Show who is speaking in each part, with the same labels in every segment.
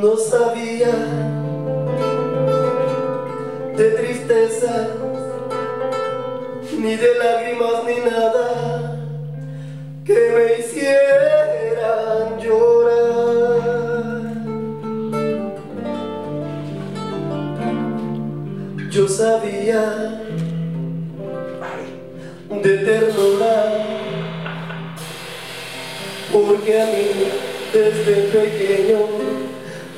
Speaker 1: no sabía de tristezas, ni de lágrimas, ni nada que me hicieran llorar. Yo sabía de ternura, porque a mí desde pequeño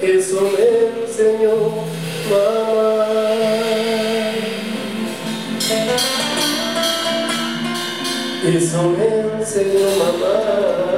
Speaker 1: eso me enseñó mamá. Eso me enseñó mamá.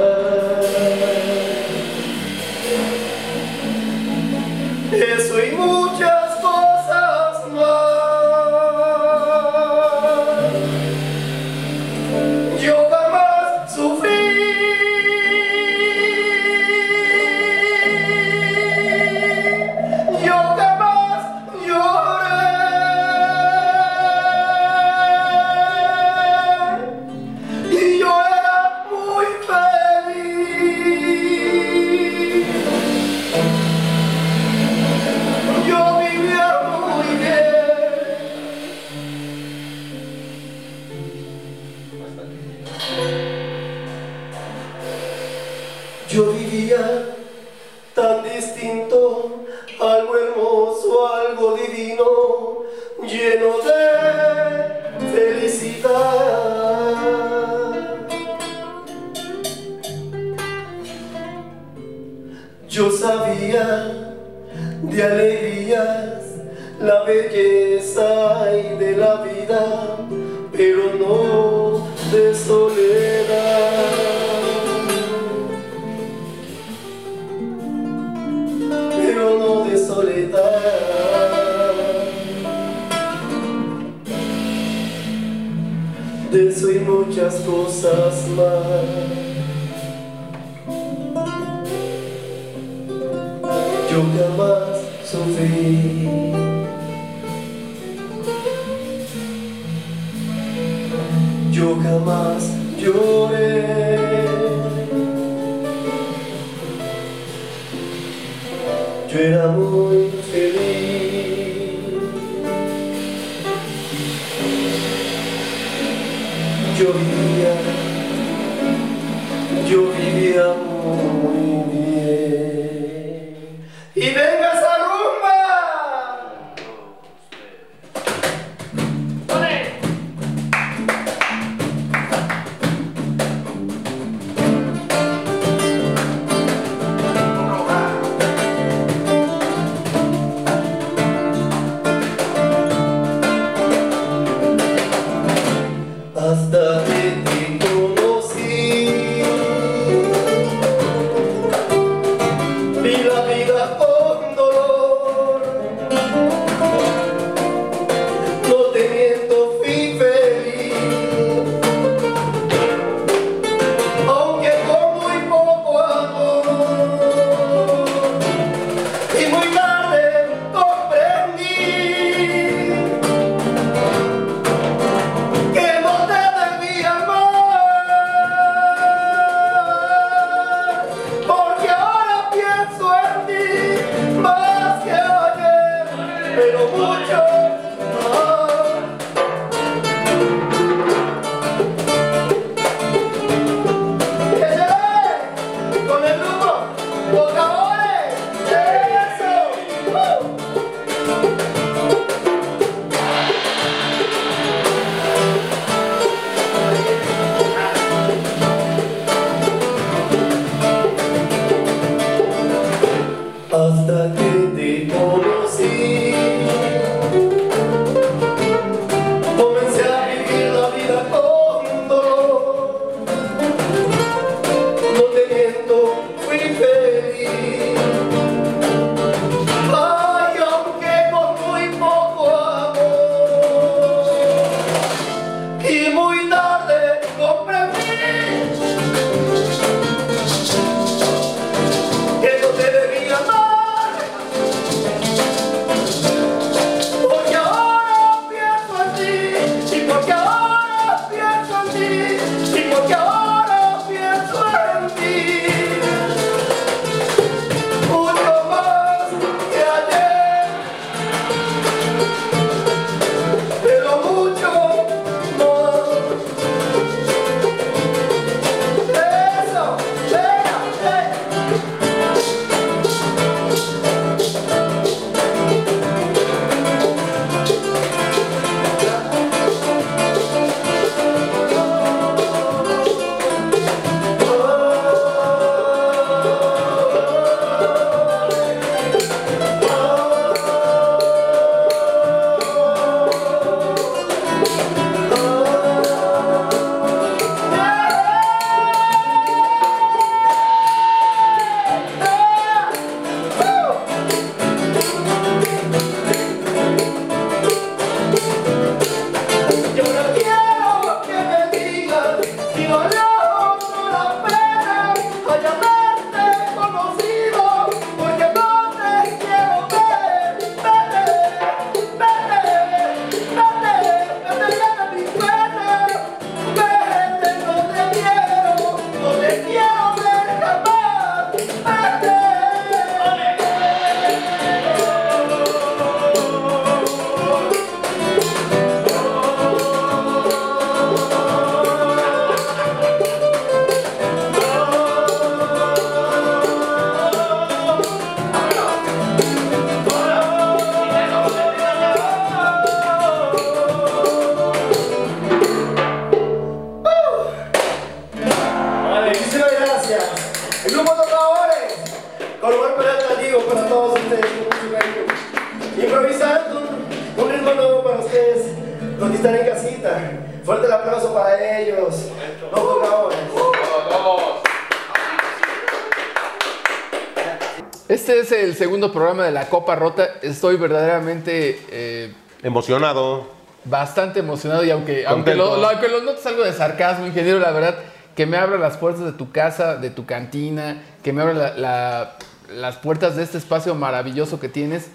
Speaker 2: Segundo programa de la Copa Rota. Estoy verdaderamente eh,
Speaker 3: Emocionado.
Speaker 2: bastante emocionado y aunque, aunque, lo, lo- aunque lo notes algo de sarcasmo, ingeniero, la verdad, que me abra las puertas de tu casa, de tu cantina, que me abra la- la- las puertas de este espacio maravilloso que tienes.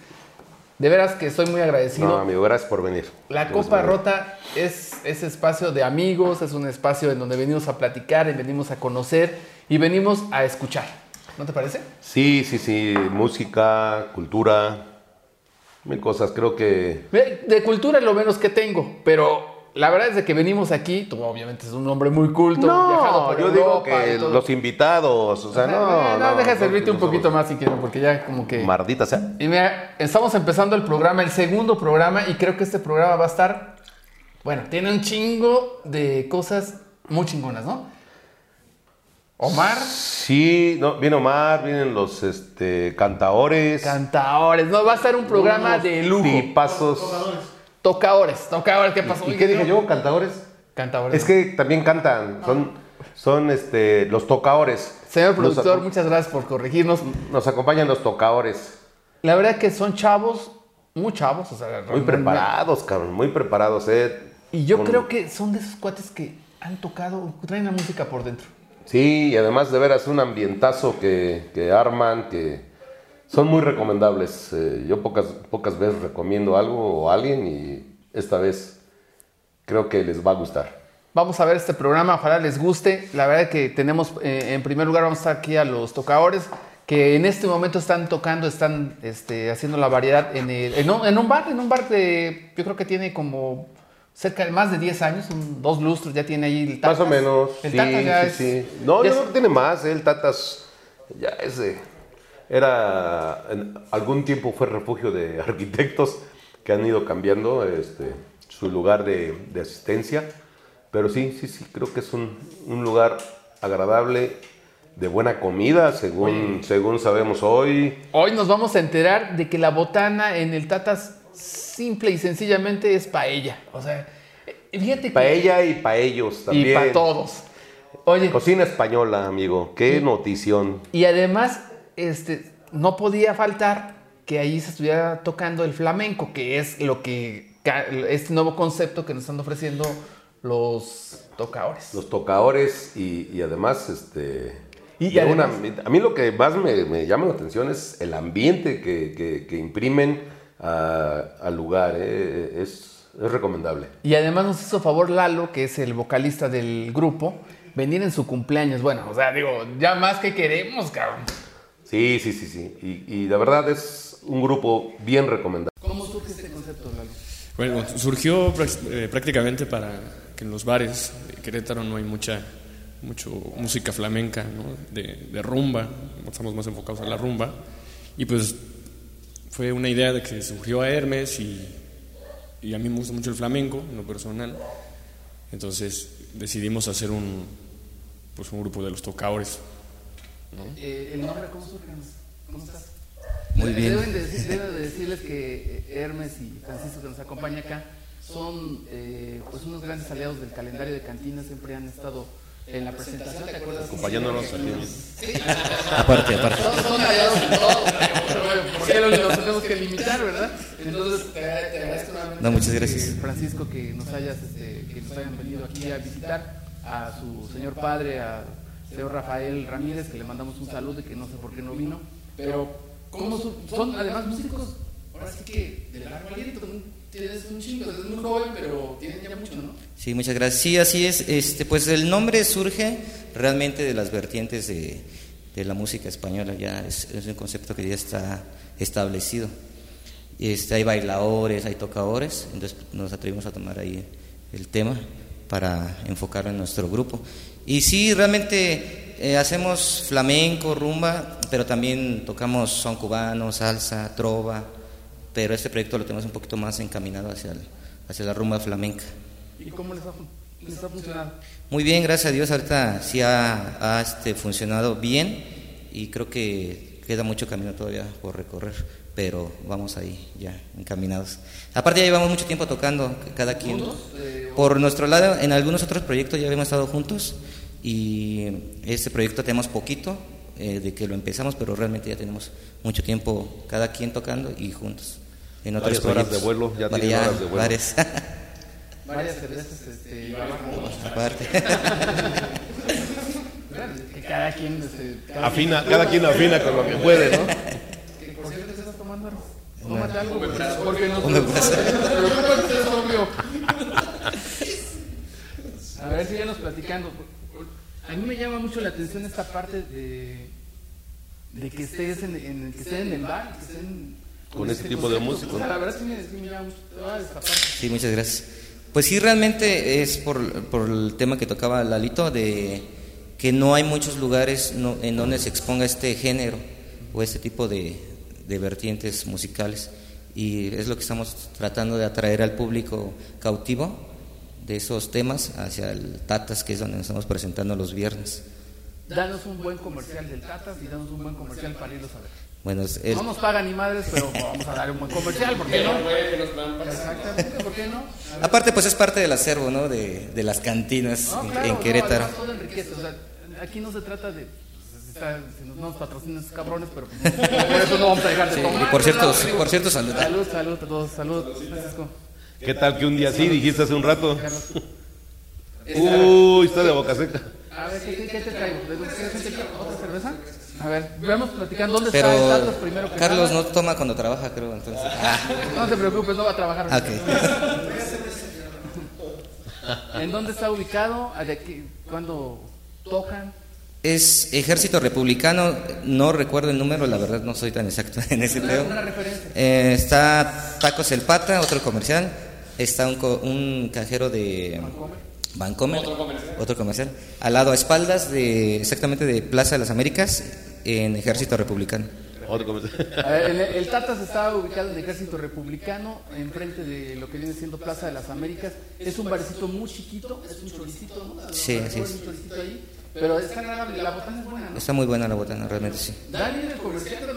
Speaker 2: De veras que estoy muy agradecido.
Speaker 3: No, amigo, gracias por venir.
Speaker 2: La
Speaker 3: Gracias
Speaker 2: Copa. Rota es ese espacio de amigos, es un espacio en donde venimos a platicar, y venimos a conocer y venimos a escuchar. ¿No te parece?
Speaker 3: Sí, sí, sí. Música, cultura, mil cosas. Creo que
Speaker 2: De cultura es lo menos que tengo, pero la verdad es de que venimos aquí, tú obviamente es un hombre muy culto, viajado por
Speaker 3: yo digo que los invitados, o sea, no,
Speaker 2: Eh,
Speaker 3: no.
Speaker 2: deja de servirte un
Speaker 3: no,
Speaker 2: poquito más si quieres, porque ya como que...
Speaker 3: Mardita sea.
Speaker 2: Y mira, estamos empezando el programa, el segundo programa, y creo que este programa va a estar, bueno, tiene un chingo de cosas muy chingonas, ¿no? Omar,
Speaker 3: Sí, no, viene Omar, vienen los este, cantaores.
Speaker 2: cantaores, no, va a estar un programa
Speaker 3: unos
Speaker 2: de lujo.
Speaker 3: Tipazos.
Speaker 2: Tocadores, tocadores, ¿qué pasó?
Speaker 3: ¿Y qué dije yo? ¿Cantaores?
Speaker 2: Cantadores.
Speaker 3: Es que también cantan, son, son este, los tocaores.
Speaker 2: Señor productor, muchas gracias por corregirnos.
Speaker 3: Nos acompañan los tocaores.
Speaker 2: La verdad que son chavos, muy chavos, o sea,
Speaker 3: Muy
Speaker 2: realmente-
Speaker 3: preparados, cabrón, muy preparados, eh.
Speaker 2: Y yo
Speaker 3: Con-
Speaker 2: creo que son de esos cuates que han tocado, traen la música por dentro.
Speaker 3: Sí, y además de veras un ambientazo que, que arman, que son muy recomendables. Eh, yo pocas, pocas veces recomiendo algo o alguien y esta vez creo que les va a gustar.
Speaker 2: Vamos a ver este programa, ojalá les guste. La verdad que tenemos, eh, en primer lugar, vamos a estar aquí a los tocadores que en este momento están tocando, están este, haciendo la variedad en, el- un, en un bar, en un bar de, yo creo que tiene como cerca de más de 10 años, un- dos lustros, ya tiene ahí el
Speaker 3: Más o
Speaker 2: Tatas.
Speaker 3: menos.
Speaker 2: El
Speaker 3: sí,
Speaker 2: Tatas ya
Speaker 3: sí,
Speaker 2: es-
Speaker 3: sí. No,
Speaker 2: ya
Speaker 3: yo
Speaker 2: es-
Speaker 3: creo que tiene más. eh, El Tatas ya es de- Era. En algún tiempo fue refugio de arquitectos que han ido cambiando este, su lugar de, de asistencia. Pero sí, sí, sí, creo que es un, un lugar agradable, de buena comida, según, según sabemos hoy.
Speaker 2: Hoy nos vamos a enterar de que la botana en el Tatas simple y sencillamente es paella. O sea, eh, fíjate que...
Speaker 3: Paella y para ellos también.
Speaker 2: Y para todos. Oye,
Speaker 3: Cocina española, amigo. Qué notición.
Speaker 2: y además, este, no podía faltar que ahí se estuviera tocando el flamenco, que es lo que, este nuevo concepto que nos están ofreciendo los tocadores.
Speaker 3: Los tocadores y, y además, este...
Speaker 2: Y
Speaker 3: de
Speaker 2: además-
Speaker 3: una- a mí lo que más me, me llama la atención es el ambiente que, que- que imprimen al lugar. eh, Es, es recomendable.
Speaker 2: Y además nos hizo favor Lalo, que es el vocalista del grupo, venir en su cumpleaños. Bueno, o sea, digo, ya más que queremos, cabrón.
Speaker 3: Sí, sí, sí, sí. Y, y la verdad es un grupo bien recomendable.
Speaker 2: ¿Cómo surge este concepto, Lalo?
Speaker 4: Bueno, surgió eh, prácticamente para que en los bares de Querétaro no hay mucha mucho música flamenca, ¿no? de, de rumba, estamos más enfocados a la rumba. Y pues fue una idea de que surgió a Hermes y, y a mí me gusta mucho el flamenco, en lo personal. Entonces decidimos hacer un, pues un grupo de los tocadores.
Speaker 2: Eh, ¿El nombre cómo surge? ¿Cómo estás?
Speaker 5: Muy bien.
Speaker 2: Deben de, decir- debo de decirles que Hermes y Francisco que nos acompaña acá son eh, pues unos grandes aliados del calendario de cantina, siempre han estado en la presentación, ¿te acuerdas?
Speaker 3: Acompañándonos aquí.
Speaker 5: Aparte, aparte.
Speaker 2: Son, son en todo, bueno, porque los, tenemos que limitar, ¿verdad? Entonces te, agradezco nuevamente,
Speaker 5: No, muchas gracias.
Speaker 2: Francisco, que nos hayas, este, que nos hayan venido aquí a visitar a su señor padre, a señor Rafael Ramírez, que le mandamos un saludo y que no sé por qué no vino, pero ¿cómo su- son además músicos? Ahora sí que de largo aliento, tienes un chingo, eres muy joven, pero tienen ya mucho, ¿no?
Speaker 5: Sí, muchas gracias. Sí, así es. Este, pues el nombre surge realmente de las vertientes de, de la música española. Ya es, es un concepto que ya está establecido. Este, hay bailadores, hay tocadores. Entonces nos atrevimos a tomar ahí el tema para enfocarlo en nuestro grupo. Y sí, realmente eh, hacemos flamenco, rumba, pero también tocamos son cubano, salsa, trova. Pero este proyecto lo tenemos un poquito más encaminado hacia, el- hacia la rumba flamenca.
Speaker 2: ¿Y cómo les ha, les ha funcionado?
Speaker 5: Muy bien, gracias a Dios. Ahorita sí ha, ha, este, funcionado bien y creo que queda mucho camino todavía por recorrer. pero vamos ahí ya encaminados. Aparte ya llevamos mucho tiempo tocando cada quien. Por nuestro lado, en algunos otros proyectos ya habíamos estado juntos y este proyecto tenemos poquito eh, de que lo empezamos, pero realmente ya tenemos mucho tiempo cada quien tocando y juntos.
Speaker 3: En otros varias horas de vuelo, ya
Speaker 5: vale,
Speaker 3: horas de vuelo.
Speaker 2: Varias. varias cervezas este, y
Speaker 5: Aparte.
Speaker 2: cada quien este,
Speaker 3: cada afina, quien, cada quien afina con lo que puede, ¿no?
Speaker 2: Que, por cierto, ¿qué estás tomando? Tómate algo, porque no A ver, síguenos platicando. A mí me llama mucho la atención esta parte de, de que estés en, en, que estén en el bar, que estén
Speaker 3: con, este, tipo de
Speaker 2: la verdad sí. Sí,
Speaker 5: muchas gracias. Pues sí, realmente es por, por el tema que tocaba Lalito, de que no hay muchos lugares no, en donde se exponga este género o este tipo de, de vertientes musicales. Y es lo que estamos tratando de atraer al público cautivo de esos temas hacia el Tatas, que es donde nos estamos presentando los viernes.
Speaker 2: Danos un buen comercial del Tatas y danos un buen comercial para irlos a ver.
Speaker 5: Bueno, es,
Speaker 2: No nos pagan ni madres, pero vamos a dar un buen comercial, ¿por qué no? Exactamente, ¿por qué no?
Speaker 5: Aparte, pues es parte del acervo, ¿no? De, de las cantinas
Speaker 2: no,
Speaker 5: en,
Speaker 2: claro,
Speaker 5: en, Querétaro.
Speaker 2: No, todo enriquece, o sea, aquí no se trata de está, si nos, no nos patrocinan esos cabrones, pero pues, por eso no vamos a dejar de
Speaker 5: Sí,
Speaker 2: tomar.
Speaker 5: y por cierto, por cierto, salud.
Speaker 2: Salud, salud a todos, salud, Francisco.
Speaker 3: ¿Qué tal que un día sí dijiste hace un rato? Uy, está de boca seca.
Speaker 2: A ver, ¿qué, qué, qué te traigo? ¿De dónde quieres que te- ¿Otra cerveza? A ver, vamos platicando. ¿Dónde
Speaker 5: Pero
Speaker 2: está el primero que
Speaker 5: Carlos
Speaker 2: nada?
Speaker 5: no toma cuando trabaja, creo, entonces. Ah,
Speaker 2: No te preocupes, no va a trabajar.
Speaker 5: ok.
Speaker 2: ¿En dónde está ubicado? ¿A ¿De qué? ¿Cuándo tocan?
Speaker 5: Es Ejército Republicano, no recuerdo el número, la verdad no soy tan exacto en ese pedo.
Speaker 2: ¿Una referencia?
Speaker 5: Eh, está Tacos El Pata, otro comercial. Está un, co- un cajero de Bancomer, otro comercial. Al lado, a espaldas de exactamente de Plaza de las Américas, en Ejército Republicano.
Speaker 3: Otro.
Speaker 2: A ver, el, el Tatas está ubicado en Ejército Republicano, enfrente de lo que viene siendo Plaza de las Américas. Es un barecito muy chiquito, es un choricito, ¿no?
Speaker 5: Sí, así es.
Speaker 2: un choricito ahí, pero está agradable, la botana es buena, ¿no?
Speaker 5: Está muy buena la botana, realmente sí.
Speaker 2: Dani el comercial,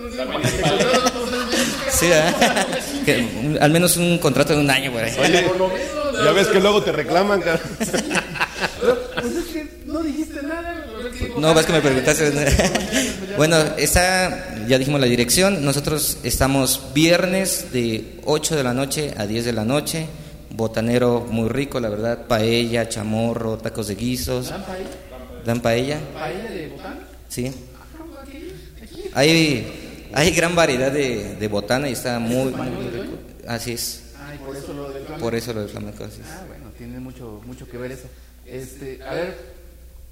Speaker 5: Sí, ¿verdad? Que, al menos un contrato de un año por ahí.
Speaker 2: por lo menos,
Speaker 3: Ya ves que luego te reclaman, cabrón.
Speaker 2: Pues es que no dijiste nada.
Speaker 5: No, vas que me preguntaste. bueno, está, ya dijimos la dirección. Nosotros estamos viernes de 8 de la noche a 10 de la noche. Botanero muy rico, la verdad. Paella, chamorro, tacos de guisos.
Speaker 2: ¿Dan paella?
Speaker 5: ¿Dan paella?
Speaker 2: ¿Paella de botán?
Speaker 5: Sí.
Speaker 2: Ah, aquí.
Speaker 5: Hay, hay gran variedad de, de botana y está muy, muy, muy rico. Así es.
Speaker 2: Ay, por eso lo del flamenco.
Speaker 5: Por eso lo de flamenco. Así es.
Speaker 2: Ah, bueno, tiene mucho, mucho que ver eso. Este, a ver,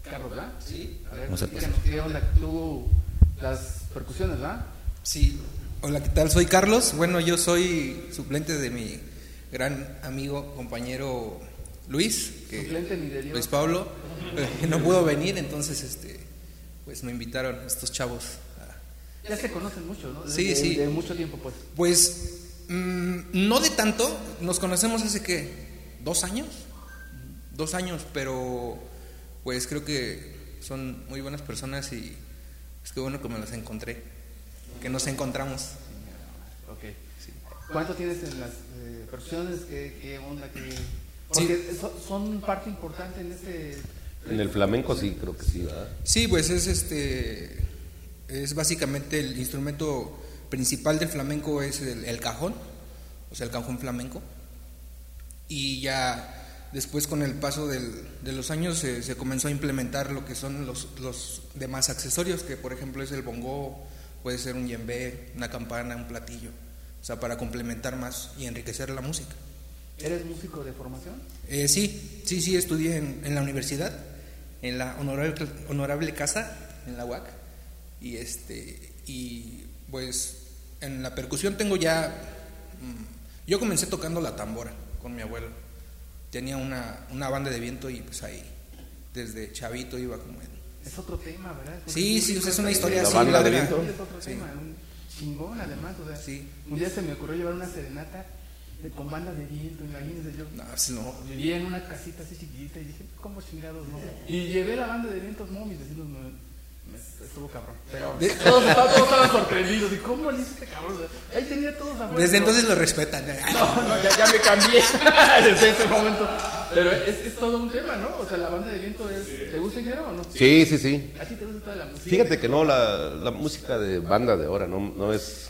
Speaker 2: Carlos, ¿verdad? Sí. A ver,
Speaker 5: Vamos a
Speaker 2: ¿qué onda? Tú, las percusiones, ¿verdad?
Speaker 6: Sí, hola, ¿qué tal? Soy Carlos. Bueno, yo soy suplente de mi gran amigo, compañero Luis, que. Luis Pablo, eh, no pudo venir, entonces este, pues me invitaron estos chavos. a-
Speaker 2: Ya se conocen mucho, ¿no?
Speaker 6: Sí, sí.
Speaker 2: De mucho tiempo, pues.
Speaker 6: Pues mm, no de tanto, nos conocemos hace que dos años, dos años, pero pues creo que son muy buenas personas y es que bueno que me las encontré, que nos encontramos.
Speaker 2: Ok. ¿Cuánto tienes en las eh? ¿Qué, qué onda? ¿Qué... Porque so- son parte importante en este...
Speaker 3: En el flamenco sí, creo que sí, ¿verdad?
Speaker 6: Sí, pues es este es básicamente el instrumento principal del flamenco es el, el cajón, o sea, el cajón flamenco. Y ya después con el paso del- de los años se, se comenzó a implementar lo que son los, los demás accesorios, que por ejemplo es el bongo, puede ser un yembe, una campana, un platillo, o sea, para complementar más y enriquecer la música.
Speaker 2: ¿Eres músico de formación?
Speaker 6: Eh, sí, sí, sí, estudié en, en la universidad, en la honorable, honorable casa, en la UAC, y este, y pues en la percusión tengo ya, mm, yo comencé tocando la tambora con mi abuelo, tenía una, una banda de viento y pues ahí, desde chavito iba como en...
Speaker 2: Es otro tema, ¿verdad? Porque
Speaker 6: Sí, sí, o sea, es una historia
Speaker 3: La
Speaker 6: así,
Speaker 3: banda de viento.
Speaker 2: Es otro
Speaker 6: Sí.
Speaker 2: tema, un chingón además, o sea,
Speaker 6: Sí.
Speaker 2: un día se me ocurrió llevar una serenata con banda de viento, imagínense yo.
Speaker 6: No, pues no.
Speaker 2: Vivía en una casita así chiquitita y dije, ¿cómo chingados no? Y llevé la banda de vientos, no, mis vecinos me, Me- Estuvo cabrón. Pero todos, estaban, todos estaban sorprendidos. ¿Y cómo le hizo este cabrón? Ahí tenía todos afuera.
Speaker 6: Desde entonces lo respetan.
Speaker 2: No, no, ya, ya me cambié desde ese momento. Pero es, es todo un tema, ¿no? O sea, la banda de viento es. ¿Te gusta el género o no?
Speaker 3: Sí, sí, sí.
Speaker 2: ¿A ti te gusta toda la música?
Speaker 3: Fíjate que no, la, la música de banda de ahora no, no es...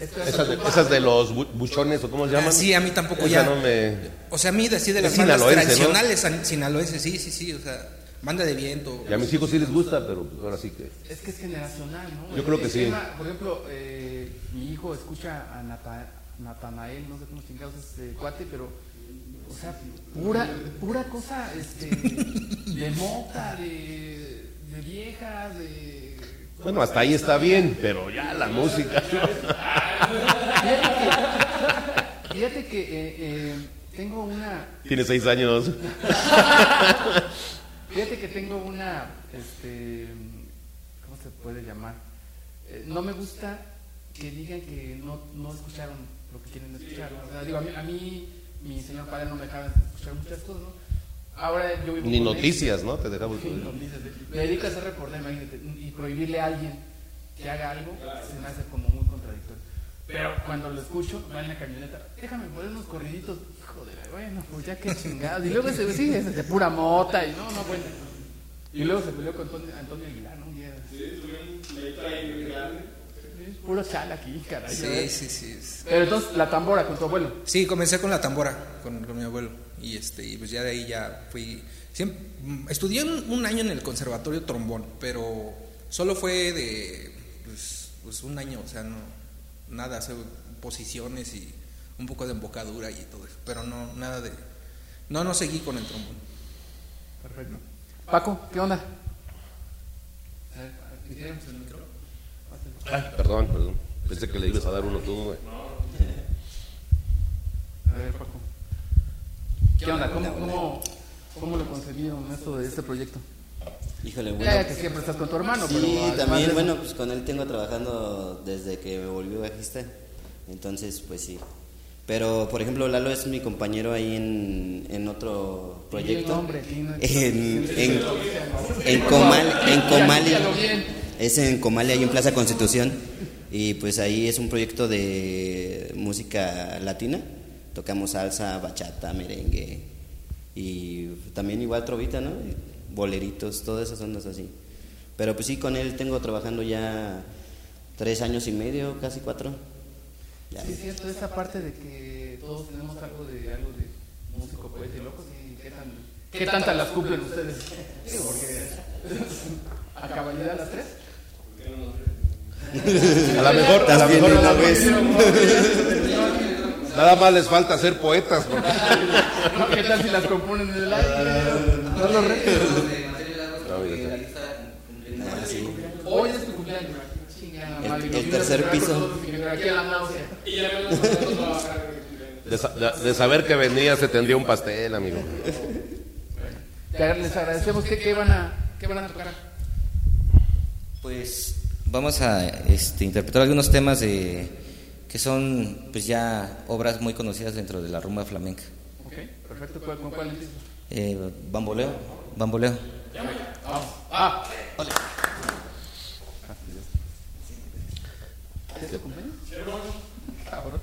Speaker 3: Esas de, esas de los bu- buchones o cómo se llaman.
Speaker 6: Sí, a mí tampoco
Speaker 3: Esa
Speaker 6: ya.
Speaker 3: no me...
Speaker 6: O sea, a mí de así de las bandas
Speaker 3: ¿no?
Speaker 6: tradicionales san- sinaloenses, sí, sí, sí, o sea, banda de viento.
Speaker 3: Y a mis hijos sí les gusta, pero pues ahora sí que...
Speaker 2: Es que es generacional, ¿no?
Speaker 3: Yo creo que sí.
Speaker 2: tema, por ejemplo, eh, mi hijo escucha a Nata- Natanael, no sé cómo chingados es este cuate, pero, o sea, pura, pura cosa este, de mota, de, de vieja, de.
Speaker 3: Bueno, hasta ahí está bien, pero ya la música...
Speaker 2: Fíjate que, fíjate que eh, eh, tengo una.
Speaker 3: Tiene seis años.
Speaker 2: Fíjate que tengo una, este, ¿cómo se puede llamar? Eh, no me gusta que digan que no, no escucharon lo que quieren escuchar. O sea, digo, a mí, a mí, mi señor padre no me dejaba escuchar muchas cosas, ¿no? Ahora yo vivo
Speaker 3: Ni noticias, ¿no? Te dejamos...
Speaker 2: Sí, noticias. Me dedico a hacer reportaje, imagínate, y prohibirle a alguien que haga algo se me hace como muy contradictorio. Pero cuando lo escucho, va en la camioneta, déjame poner unos corriditos, hijo de la, bueno, pues ya que chingados. Y luego se sí, es de pura mota y no, no, bueno. Y luego se peleó con Antonio, Antonio Aguilar, ¿no? Un día. Sí, Puro chala aquí, caray.
Speaker 6: Sí, sí, sí. es-
Speaker 2: Pero entonces, la tambora con tu abuelo.
Speaker 6: Sí, comencé con la tambora, con, con mi abuelo. Y este, y pues ya de ahí ya fui. siempre- mm, estudié un, un año en el conservatorio trombón, pero solo fue de pues, pues un año, o sea, no nada, hacer posiciones y un poco de embocadura y todo eso, pero no nada de no no seguí con el trombón.
Speaker 2: Perfecto. Paco, ¿qué onda? A ver, ¿quisiéramos el micro?
Speaker 3: Ay, perdón, perdón. Pensé que le ibas a dar uno tú, güey.
Speaker 2: A ver, Paco. ¿Qué onda? ¿Cómo, cómo, cómo lo concebieron esto de este proyecto?
Speaker 5: Híjole, bueno.
Speaker 2: ya que siempre estás con tu hermano, pero
Speaker 5: Sí,
Speaker 2: de
Speaker 5: también, bueno, pues con él tengo trabajando desde que me volvió bajista. Entonces, pues sí. Pero, por ejemplo, Lalo es mi compañero ahí en, en otro proyecto.
Speaker 2: nombre,
Speaker 5: En, en, en Comal, en Comali. Es en Comali, ahí en Plaza Constitución. Y pues ahí es un proyecto de música latina. Tocamos salsa, bachata, merengue. Y también igual trovita, ¿no? Boleritos, todas esas ondas así. Pero pues sí, con él tengo trabajando ya tres años y medio, casi cuatro. Ya.
Speaker 2: Sí, es cierto, esa parte de que todos tenemos algo de algo de músico, poeta y loco, sí, ¿qué, tan, ¿qué tantas las cumplen ustedes? Digo, porque a cabalidad las tres.
Speaker 3: A lo mejor, a lo mejor
Speaker 5: una vez.
Speaker 3: nada más les falta ser poetas. porque-
Speaker 2: No, ¿Qué tal si las componen en el aire? No lo retos.
Speaker 3: No,
Speaker 5: Ah, sí.
Speaker 2: Hoy es tu cumpleaños.
Speaker 5: El- el tercer piso.
Speaker 3: de, de- de saber que venía se tendría un pastel, amigo.
Speaker 2: Les agradecemos. ¿Qué, qué, van a, ¿Qué van a tocar?
Speaker 5: Pues vamos a este, interpretar algunos temas de que son pues ya obras muy conocidas dentro de la rumba flamenca.
Speaker 2: Ok, perfecto. ¿Cuál- ¿Con cuál empiezo?
Speaker 5: Eh, bamboleo, bamboleo.
Speaker 2: Vamos. Ah, ¿Es tu cumpleaños? Cabrón.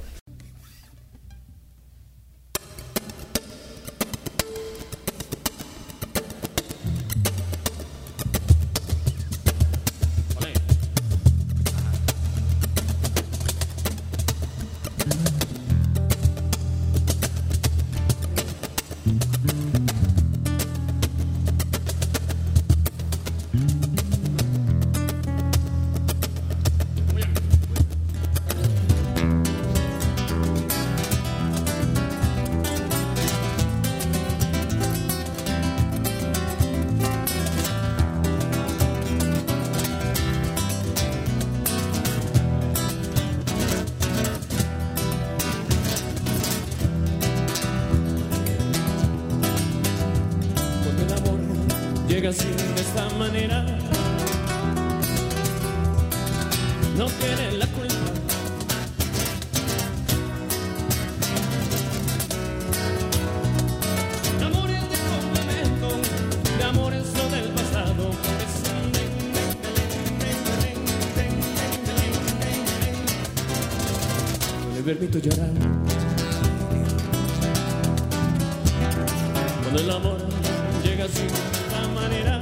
Speaker 7: De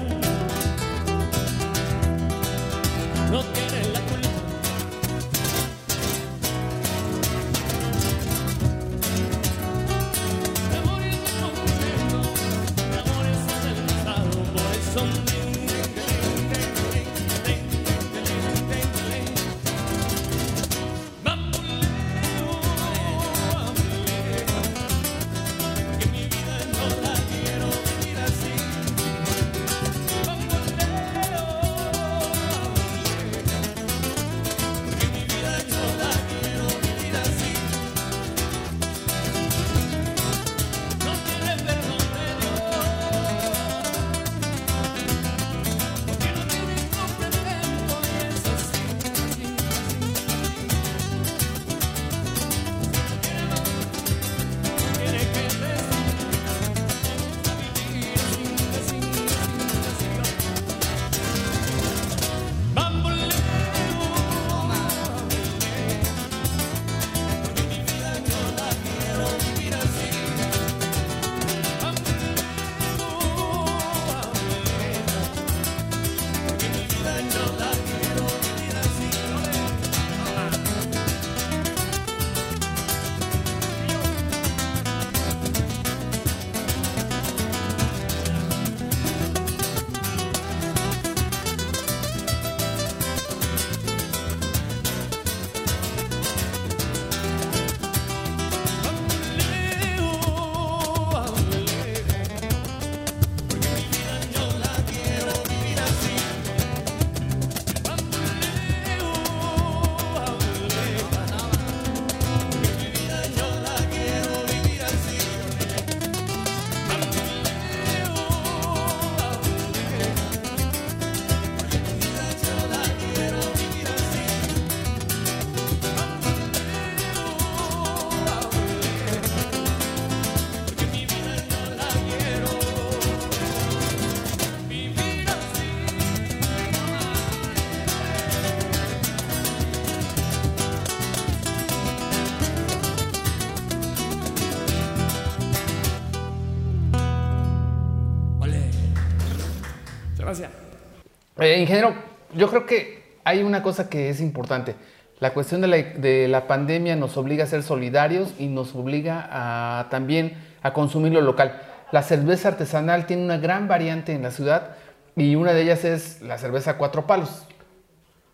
Speaker 2: Eh, ingeniero, yo creo que hay una cosa que es importante. La cuestión de la, de la pandemia nos obliga a ser solidarios y nos obliga a, también a consumir lo local. La cerveza artesanal tiene una gran variante en la ciudad y una de ellas es la cerveza cuatro palos.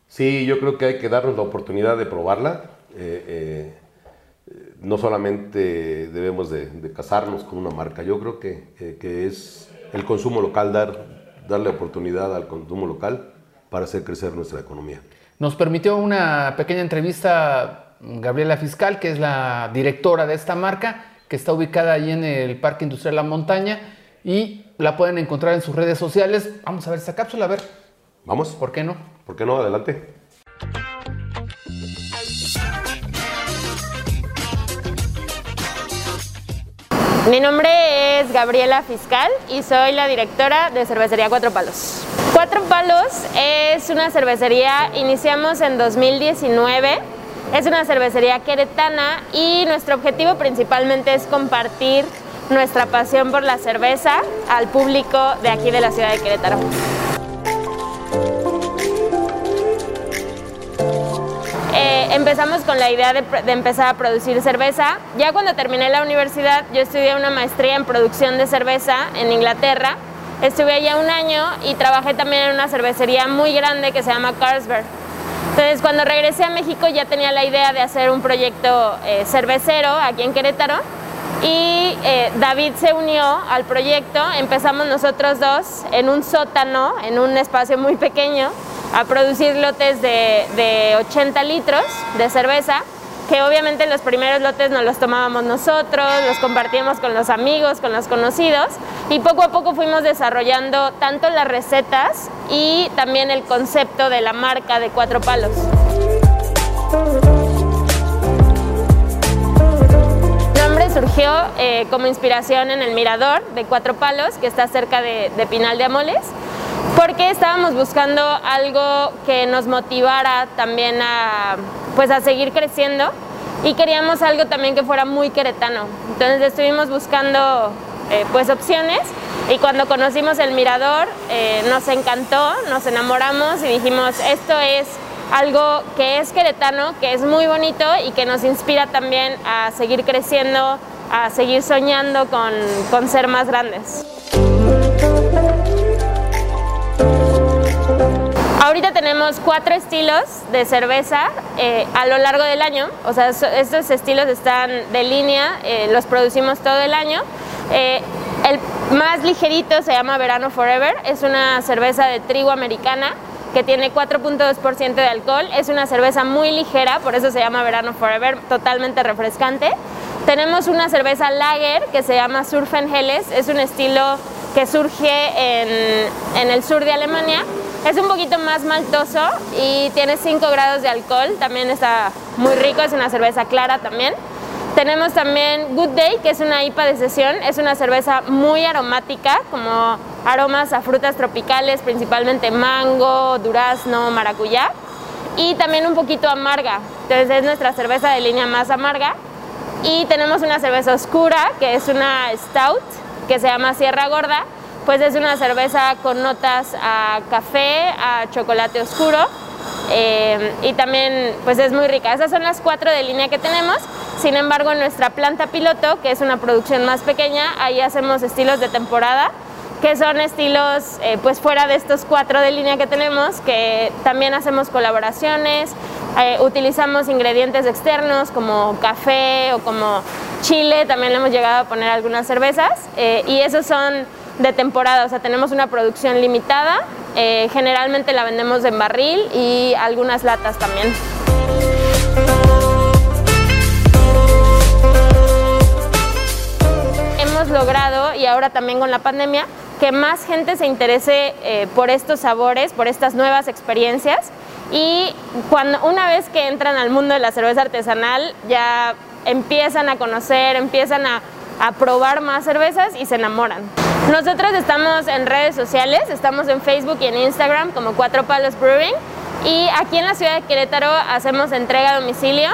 Speaker 3: Sí, yo creo que hay que darnos la oportunidad de probarla. Eh, eh, no solamente debemos de, de casarnos con una marca, yo creo que, eh, que es el consumo local, dar, darle oportunidad al consumo local para hacer crecer nuestra economía.
Speaker 2: Nos permitió una pequeña entrevista Gabriela Fiscal, que es la directora de esta marca, que está ubicada ahí en el Parque Industrial La Montaña y la pueden encontrar en sus redes sociales. Vamos a ver esta cápsula, a ver,
Speaker 3: ¿Vamos?
Speaker 2: ¿por qué no?
Speaker 3: ¿Por qué no? Adelante.
Speaker 8: Mi nombre es Gabriela Fiscal y soy la directora de Cervecería Cuatro Palos. Cuatro Palos es una cervecería, iniciamos en 2019, es una cervecería queretana y nuestro objetivo principalmente es compartir nuestra pasión por la cerveza al público de aquí de la ciudad de Querétaro. Empezamos con la idea de, de empezar a producir cerveza. Ya cuando terminé la universidad, yo estudié una maestría en producción de cerveza en Inglaterra. Estuve allá un año y trabajé también en una cervecería muy grande que se llama Carlsberg. Entonces, cuando regresé a México ya tenía la idea de hacer un proyecto eh, cervecero aquí en Querétaro y eh, David se unió al proyecto. Empezamos nosotros dos en un sótano, en un espacio muy pequeño, a producir lotes de, de 80 litros de cerveza, que obviamente los primeros lotes nos los tomábamos nosotros, los compartíamos con los amigos, con los conocidos, y poco a poco fuimos desarrollando tanto las recetas y también el concepto de la marca de Cuatro Palos. El nombre surgió eh, como inspiración en el Mirador de Cuatro Palos, que está cerca de, de Pinal de Amoles, porque estábamos buscando algo que nos motivara también a, pues, a seguir creciendo y queríamos algo también que fuera muy queretano. Entonces estuvimos buscando eh, pues opciones y cuando conocimos el mirador eh, nos encantó, nos enamoramos y dijimos esto es algo que es queretano, que es muy bonito y que nos inspira también a seguir creciendo, a seguir soñando con, con ser más grandes. Ahorita tenemos cuatro estilos de cerveza eh, a lo largo del año, o sea, so- estos estilos están de línea, eh, los producimos todo el año. Eh, el más ligerito se llama Verano Forever, es una cerveza de trigo americana que tiene 4.2% de alcohol, es una cerveza muy ligera, por eso se llama Verano Forever, totalmente refrescante. Tenemos una cerveza lager que se llama Surfenhelles, es un estilo que surge en, en el sur de Alemania. Es un poquito más maltoso y tiene 5 grados de alcohol, también está muy rico, es una cerveza clara también. Tenemos también Good Day, que es una IPA de sesión, es una cerveza muy aromática, como aromas a frutas tropicales, principalmente mango, durazno, maracuyá, y también un poquito amarga, entonces es nuestra cerveza de línea más amarga. Y tenemos una cerveza oscura, que es una stout, que se llama Sierra Gorda, pues es una cerveza con notas a café, a chocolate oscuro, eh, y también pues es muy rica. Esas son las cuatro de línea que tenemos. Sin embargo, en nuestra planta piloto, que es una producción más pequeña, ahí hacemos estilos de temporada, que son estilos eh, pues fuera de estos cuatro de línea que tenemos, que también hacemos colaboraciones, eh, utilizamos ingredientes externos como café o como chile, también le hemos llegado a poner algunas cervezas, y esos son de temporada, o sea, tenemos una producción limitada, eh, generalmente la vendemos en barril y algunas latas también. Hemos logrado, y ahora también con la pandemia, que más gente se interese eh, por estos sabores, por estas nuevas experiencias. Y cuando una vez que entran al mundo de la cerveza artesanal, ya empiezan a conocer, empiezan a, a probar más cervezas y se enamoran. Nosotros estamos en redes sociales, estamos en Facebook y en Instagram como Cuatro Palos Brewing. Y aquí en la ciudad de Querétaro hacemos entrega a domicilio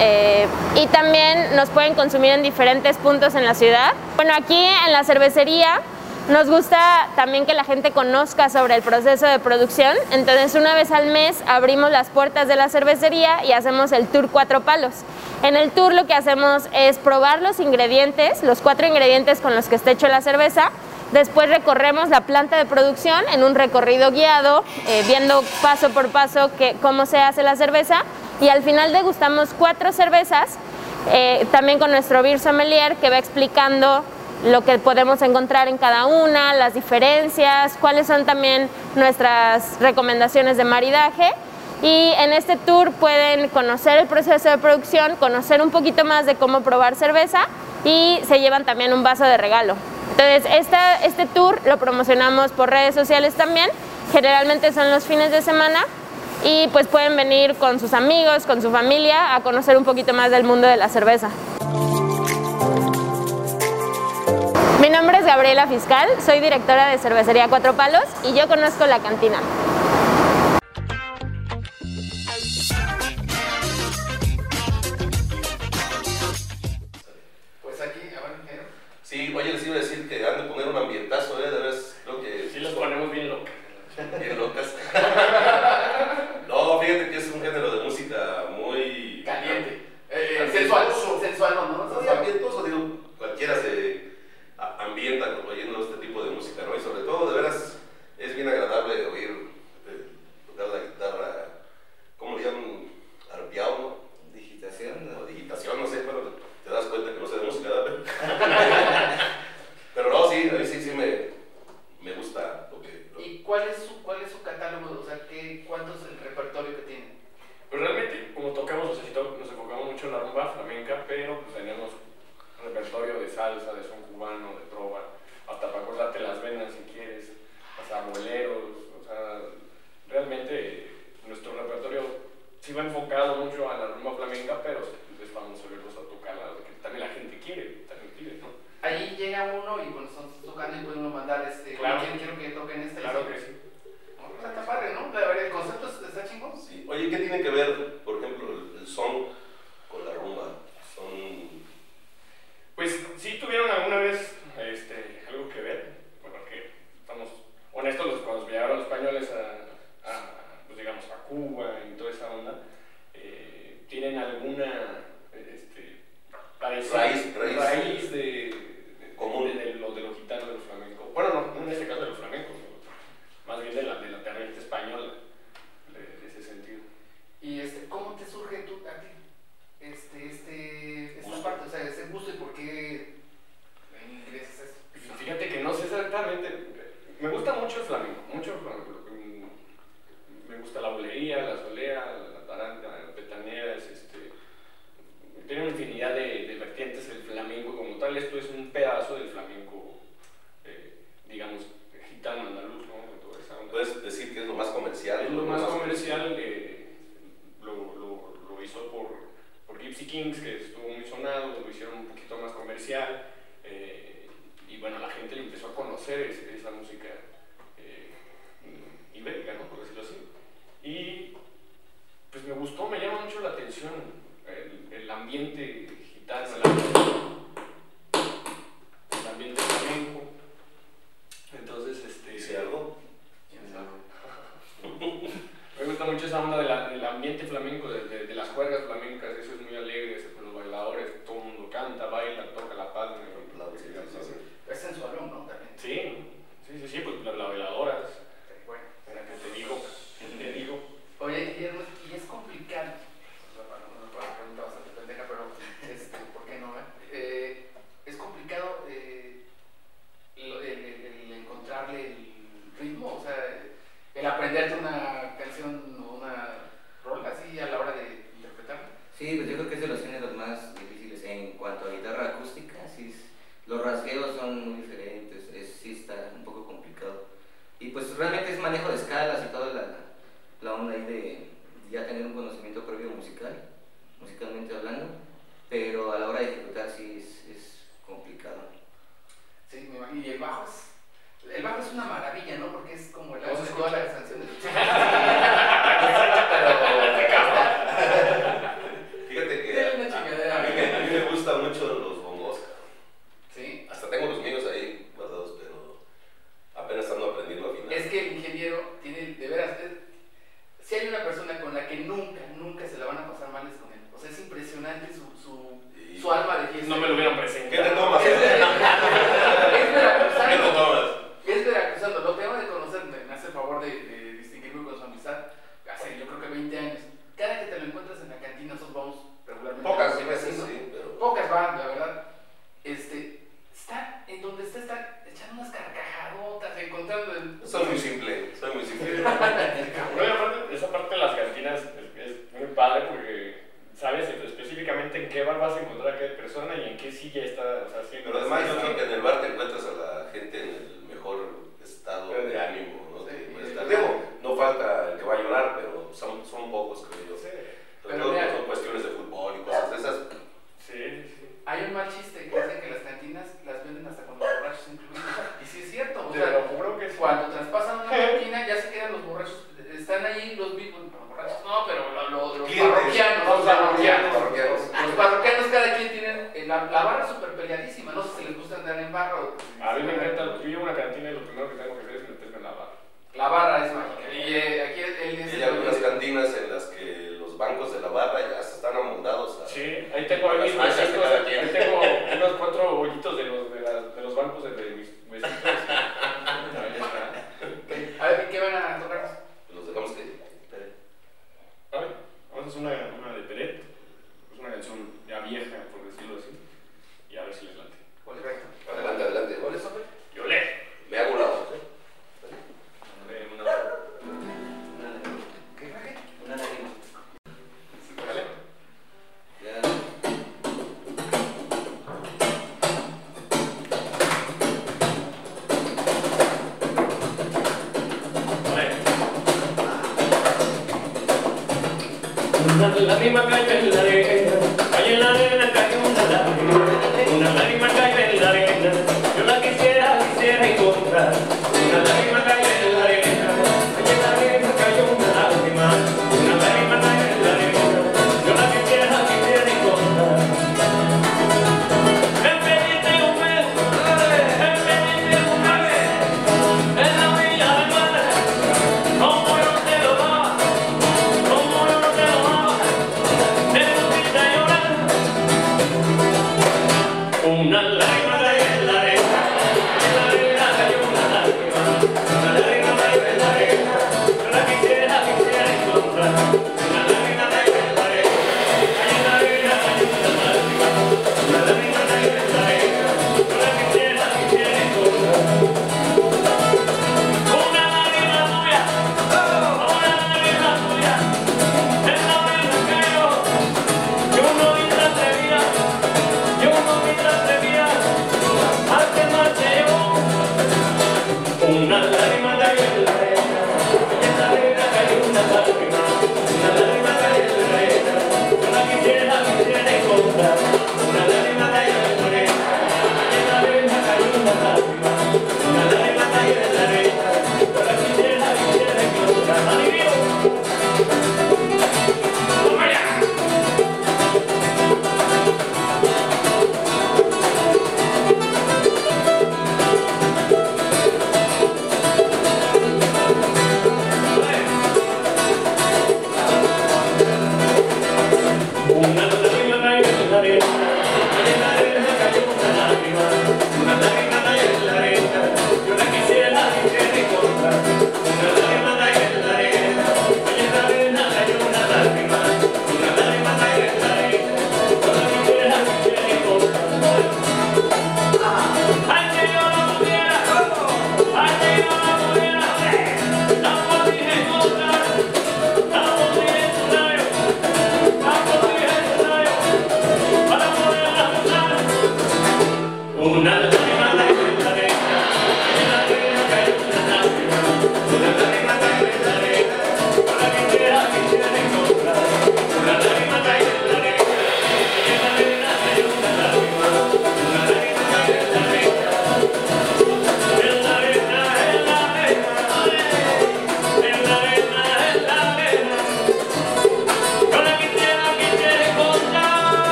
Speaker 8: eh, y también nos pueden consumir en diferentes puntos en la ciudad. Bueno, aquí en la cervecería nos gusta también que la gente conozca sobre el proceso de producción, entonces una vez al mes abrimos las puertas de la cervecería y hacemos el tour Cuatro Palos. En el tour lo que hacemos es probar los ingredientes, los cuatro ingredientes con los que está hecho la cerveza, Después recorremos la planta de producción en un recorrido guiado, eh, viendo paso por paso que, cómo se hace la cerveza. Y al final degustamos cuatro cervezas, eh, también con nuestro beer sommelier que va explicando lo que podemos encontrar en cada una, las diferencias, cuáles son también nuestras recomendaciones de maridaje. Y en este tour pueden conocer el proceso de producción, conocer un poquito más de cómo probar cerveza y se llevan también un vaso de regalo. Entonces, esta, este tour lo promocionamos por redes sociales también, generalmente son los fines de semana y pues pueden venir con sus amigos, con su familia a conocer un poquito más del mundo de la cerveza. Mi nombre es Gabriela Fiscal, soy directora de Cervecería Cuatro Palos y yo conozco la cantina.
Speaker 3: Iba a decir que han de poner un ambientazo, ¿eh? De veras, creo que...
Speaker 4: Sí, los ponemos bien locos.
Speaker 3: Bien locas.
Speaker 5: samueleros,
Speaker 3: o
Speaker 2: sea,
Speaker 4: realmente nuestro repertorio sí va enfocado mucho a la rumba flamenca, pero es famoso verlos a tocarla, que también la gente quiere, también pide, ¿no?
Speaker 2: Ahí llega uno y bueno, están tocando y puede uno mandar, este,
Speaker 4: claro.
Speaker 2: ¿quién quiero que toquen esta?
Speaker 4: Claro que sí.
Speaker 2: Pues, está padre, ¿no? El concepto está chingón.
Speaker 3: Sí. Oye, ¿qué tiene que ver, por ejemplo, el son con la rumba? Son...
Speaker 4: Pues sí tuvieron alguna vez este, algo que ver, porque estamos bueno, esto los, cuando llegaron los españoles a, a, pues digamos, a Cuba y toda esa onda, eh, ¿tienen alguna este,
Speaker 3: raíz, raíz,
Speaker 4: raíz, de, de
Speaker 3: común
Speaker 4: de, de, los, de los gitanos, de los flamencos? Bueno, no, no en este caso de los flamencos, más bien de la, de la terrorista española, de, ese sentido.
Speaker 2: ¿Y este, cómo te surge tú, a ti este, este, esta
Speaker 4: gusto.
Speaker 2: parte, o sea, ese gusto y por qué ingresas a esto?
Speaker 4: Fíjate que no sé exactamente me gusta mucho el flamenco, mucho flamenco. Me gusta la bolería, la solea, la taranta, las petaneras, este, tiene una infinidad de, de, vertientes el flamenco como tal. Esto es un pedazo del flamenco, eh, digamos, gitano, andaluz, ¿no?
Speaker 3: Puedes decir que es lo más comercial.
Speaker 4: Es lo, más, comercial, eh, lo, lo, hizo por, por Gypsy Kings, que estuvo muy sonado, lo hicieron un poquito más comercial. Eh, y bueno, la gente le empezó a conocer esa música eh, ibérica, ¿no?
Speaker 2: Amen.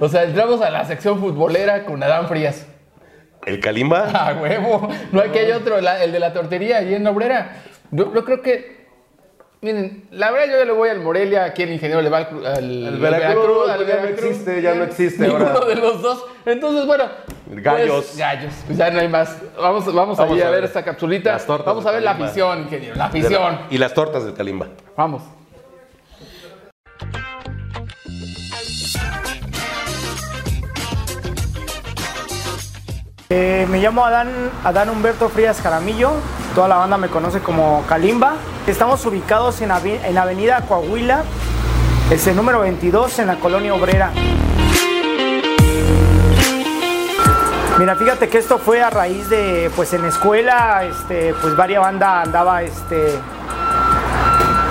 Speaker 2: O sea, entramos a la sección futbolera con Adán Frías.
Speaker 3: ¿El Kalimba?
Speaker 2: A huevo. No hay que hay otro, la- el de la tortería allí en Obrera. Yo, yo creo que. Miren, la verdad yo le voy al Morelia, aquí el ingeniero le va al, al-
Speaker 3: El
Speaker 2: al
Speaker 3: Veracruz,
Speaker 2: al
Speaker 3: pues ya no
Speaker 2: Veracruz.
Speaker 3: existe, ya no existe
Speaker 2: Ninguno
Speaker 3: ahora.
Speaker 2: de los dos. Entonces, bueno.
Speaker 3: Gallos.
Speaker 2: pues, gallos. Pues ya no hay más. Vamos, vamos,
Speaker 3: Vamos
Speaker 2: allí a,
Speaker 3: a
Speaker 2: ver
Speaker 3: ver.
Speaker 2: esta capsulita.
Speaker 3: Las tortas
Speaker 2: Vamos a ver la afición, ingeniero. La afición.
Speaker 3: Y las tortas del Kalimba.
Speaker 2: Vamos.
Speaker 9: Llamo Adán, Adán Humberto Frías Jaramillo, toda la banda me conoce como Kalimba. Estamos ubicados en, avi- en Avenida Coahuila, es el número 22 en la colonia obrera. Mira, fíjate que esto fue a raíz de, pues en escuela, este, pues varias banda andaba, este,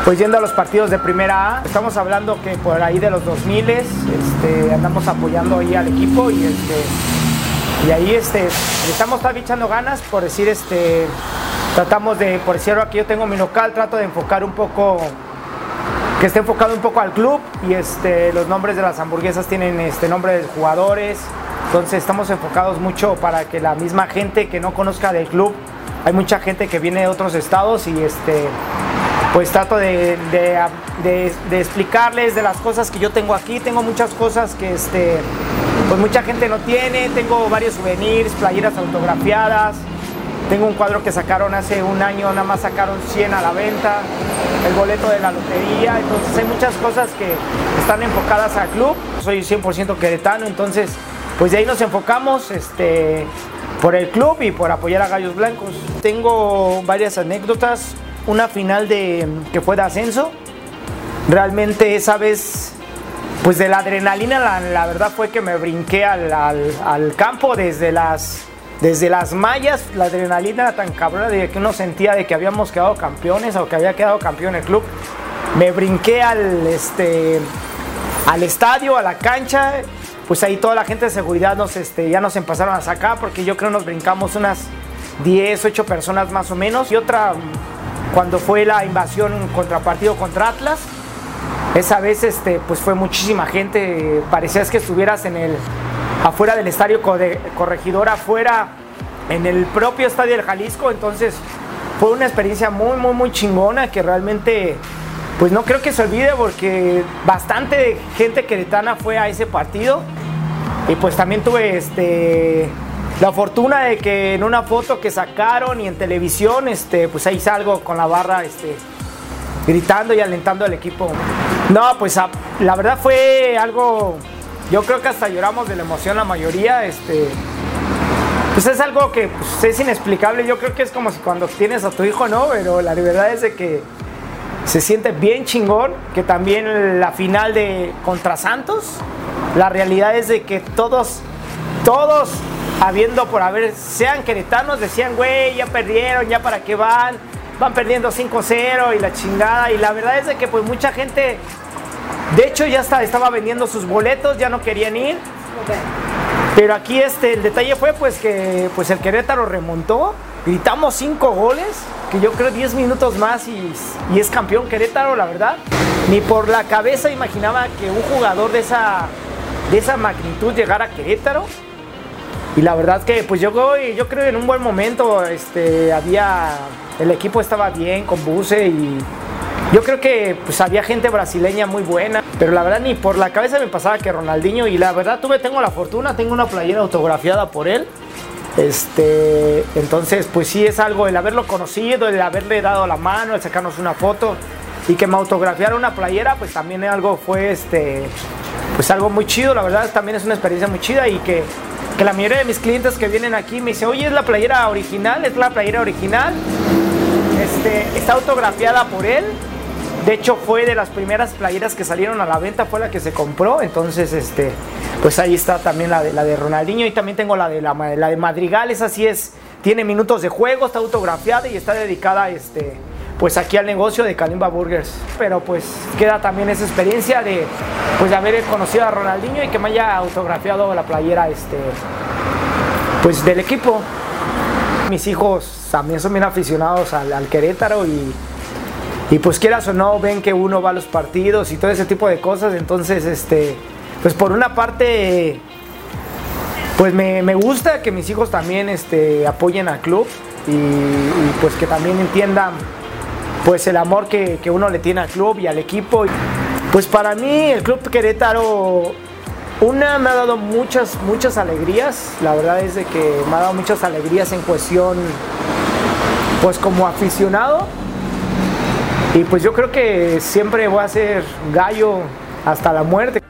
Speaker 9: pues yendo a los partidos de primera A. Estamos hablando que por ahí de los 2000 este, andamos apoyando ahí al equipo y este, y ahí este, estamos echando ganas, por decir, este, tratamos de, por decir, que yo tengo mi local, trato de enfocar un poco, que esté enfocado un poco al club y este, los nombres de las hamburguesas tienen este, nombre de jugadores, entonces estamos enfocados mucho para que la misma gente que no conozca del club, hay mucha gente que viene de otros estados y este, pues trato de, de- de- de explicarles de las cosas que yo tengo aquí. Tengo muchas cosas que este, pues mucha gente no tiene. Tengo varios souvenirs, playeras autografiadas. Tengo un cuadro que sacaron hace un año, nada más sacaron 100 a la venta. El boleto de la lotería. Entonces hay muchas cosas que están enfocadas al club. Soy 100% queretano, entonces pues de ahí nos enfocamos. Este, por el club y por apoyar a Gallos Blancos. Tengo varias anécdotas. Una final de, que fue de ascenso. Realmente esa vez, pues de la adrenalina, la, verdad fue que me brinqué al, al- campo desde las, desde las mallas. La adrenalina era tan cabrona de que uno sentía de que habíamos quedado campeones o que había quedado campeón el club. Me brinqué al, este, al estadio, a la cancha, pues ahí toda la gente de seguridad nos, este, ya nos empezaron a sacar porque yo creo nos brincamos unas 10, 8 personas más o menos. Y otra, cuando fue la invasión contrapartido contra Atlas, esa vez este, pues fue muchísima gente, parecías que estuvieras en el, afuera del estadio Corregidora, afuera en el propio estadio del Jalisco. Entonces fue una experiencia muy, muy, muy chingona que realmente, pues no creo que se olvide porque bastante gente queretana fue a ese partido. Y pues también tuve este, la fortuna de que en una foto que sacaron y en televisión, este, pues ahí salgo con la barra este, gritando y alentando al equipo. No, pues la verdad fue algo, yo creo que hasta lloramos de la emoción la mayoría. Este, pues es algo que pues, es inexplicable. Yo creo que es como si cuando tienes a tu hijo, ¿no? Pero la verdad es de que se siente bien chingón, que también la final de contra Santos, la realidad es de que todos, todos, habiendo por haber, sean queretanos, decían, güey, ya perdieron, ya para qué van, van perdiendo 5-0 y la chingada, y la verdad es de que pues mucha gente, de hecho ya estaba vendiendo sus boletos, ya no querían ir, pero aquí este, el detalle fue pues que pues el Querétaro remontó, gritamos cinco goles, que yo creo 10 minutos más y, y es campeón Querétaro, la verdad. Ni por la cabeza imaginaba que un jugador de esa, de esa magnitud llegara a Querétaro. Y la verdad que pues yo yo creo en un buen momento este, había, el equipo estaba bien con Buse y yo creo que pues había gente brasileña muy buena, pero la verdad ni por la cabeza me pasaba que Ronaldinho y la verdad tuve, tengo la fortuna, tengo una playera autografiada por él. Este, entonces, pues sí es algo el haberlo conocido, el haberle dado la mano, el sacarnos una foto y que me autografiara una playera, pues también algo fue este, pues algo muy chido, la verdad también es una experiencia muy chida y que, que la mayoría de mis clientes que vienen aquí me dicen, oye, es la playera original, es la playera original, este, está autografiada por él. De hecho, fue de las primeras playeras que salieron a la venta, fue la que se compró. Entonces, este, pues ahí está también la de, la de Ronaldinho y también tengo la de, la, de Madrigal. Esa sí es, tiene minutos de juego, está autografiada y está dedicada este, pues aquí al negocio de Kalimba Burgers. Pero pues queda también esa experiencia de, pues, haber conocido a Ronaldinho y que me haya autografiado la playera este, pues, del equipo. Mis hijos también son bien aficionados al, al Querétaro y, y pues quieras o no, ven que uno va a los partidos y todo ese tipo de cosas. Entonces, este, pues por una parte, pues me, me gusta que mis hijos también este, apoyen al club y, y, pues que también entiendan pues el amor que, que uno le tiene al club y al equipo. Pues para mí el Club Querétaro, una me ha dado muchas, muchas alegrías. La verdad es de que me ha dado muchas alegrías en cuestión, pues como aficionado. Y pues yo creo que siempre voy a ser gallo hasta la muerte.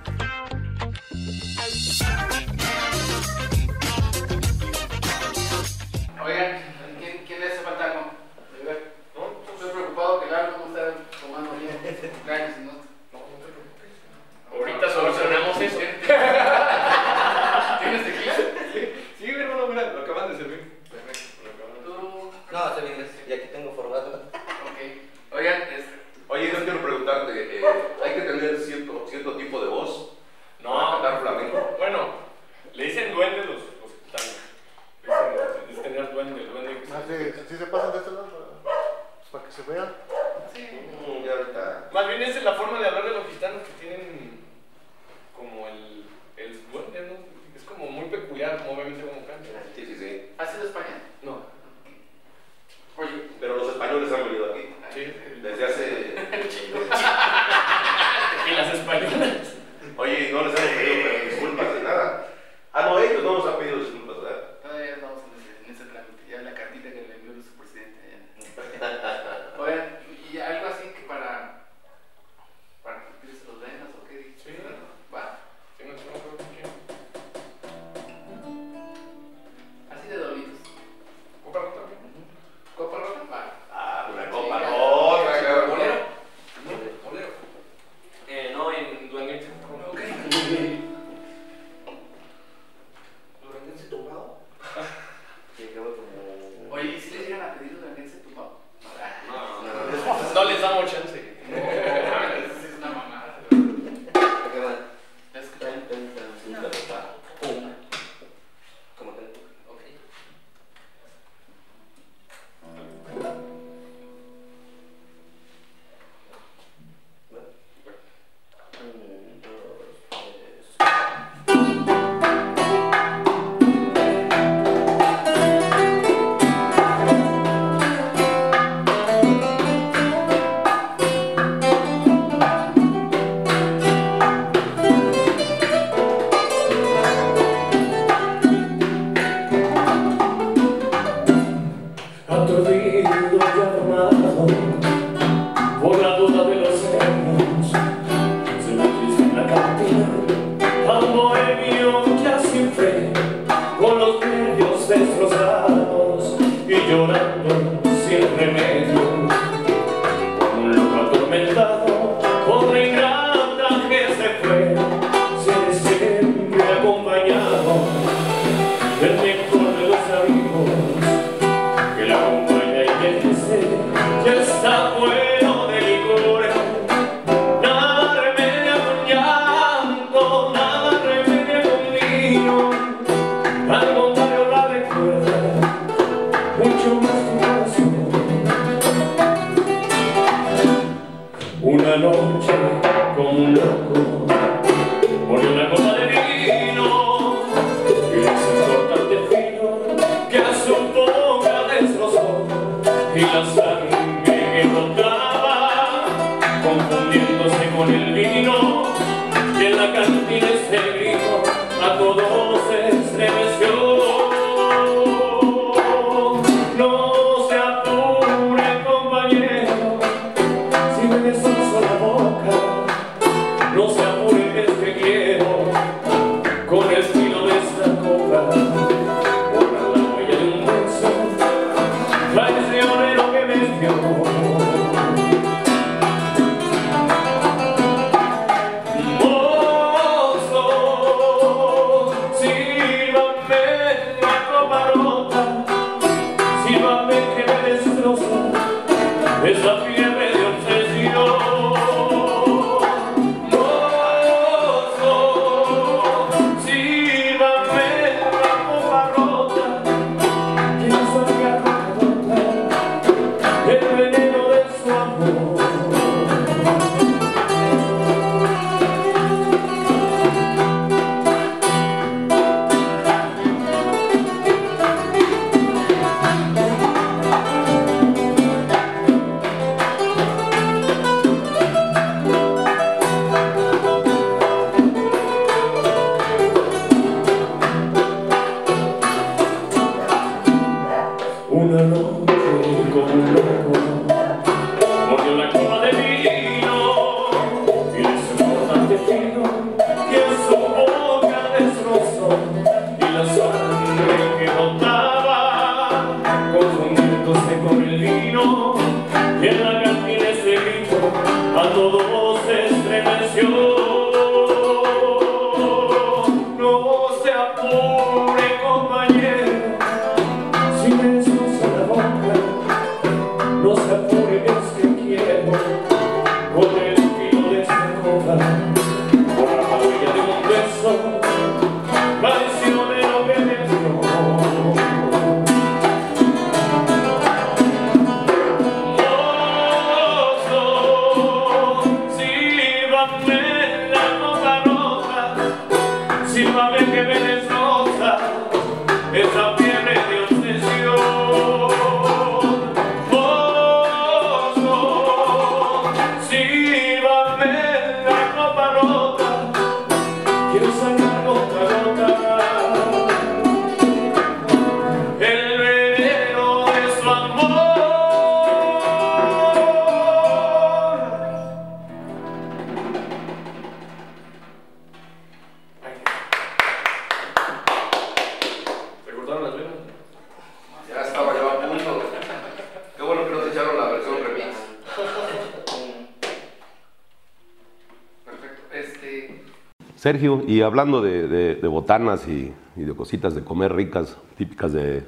Speaker 3: Sergio, y hablando de, de- de botanas y, y de cositas de comer ricas, típicas de,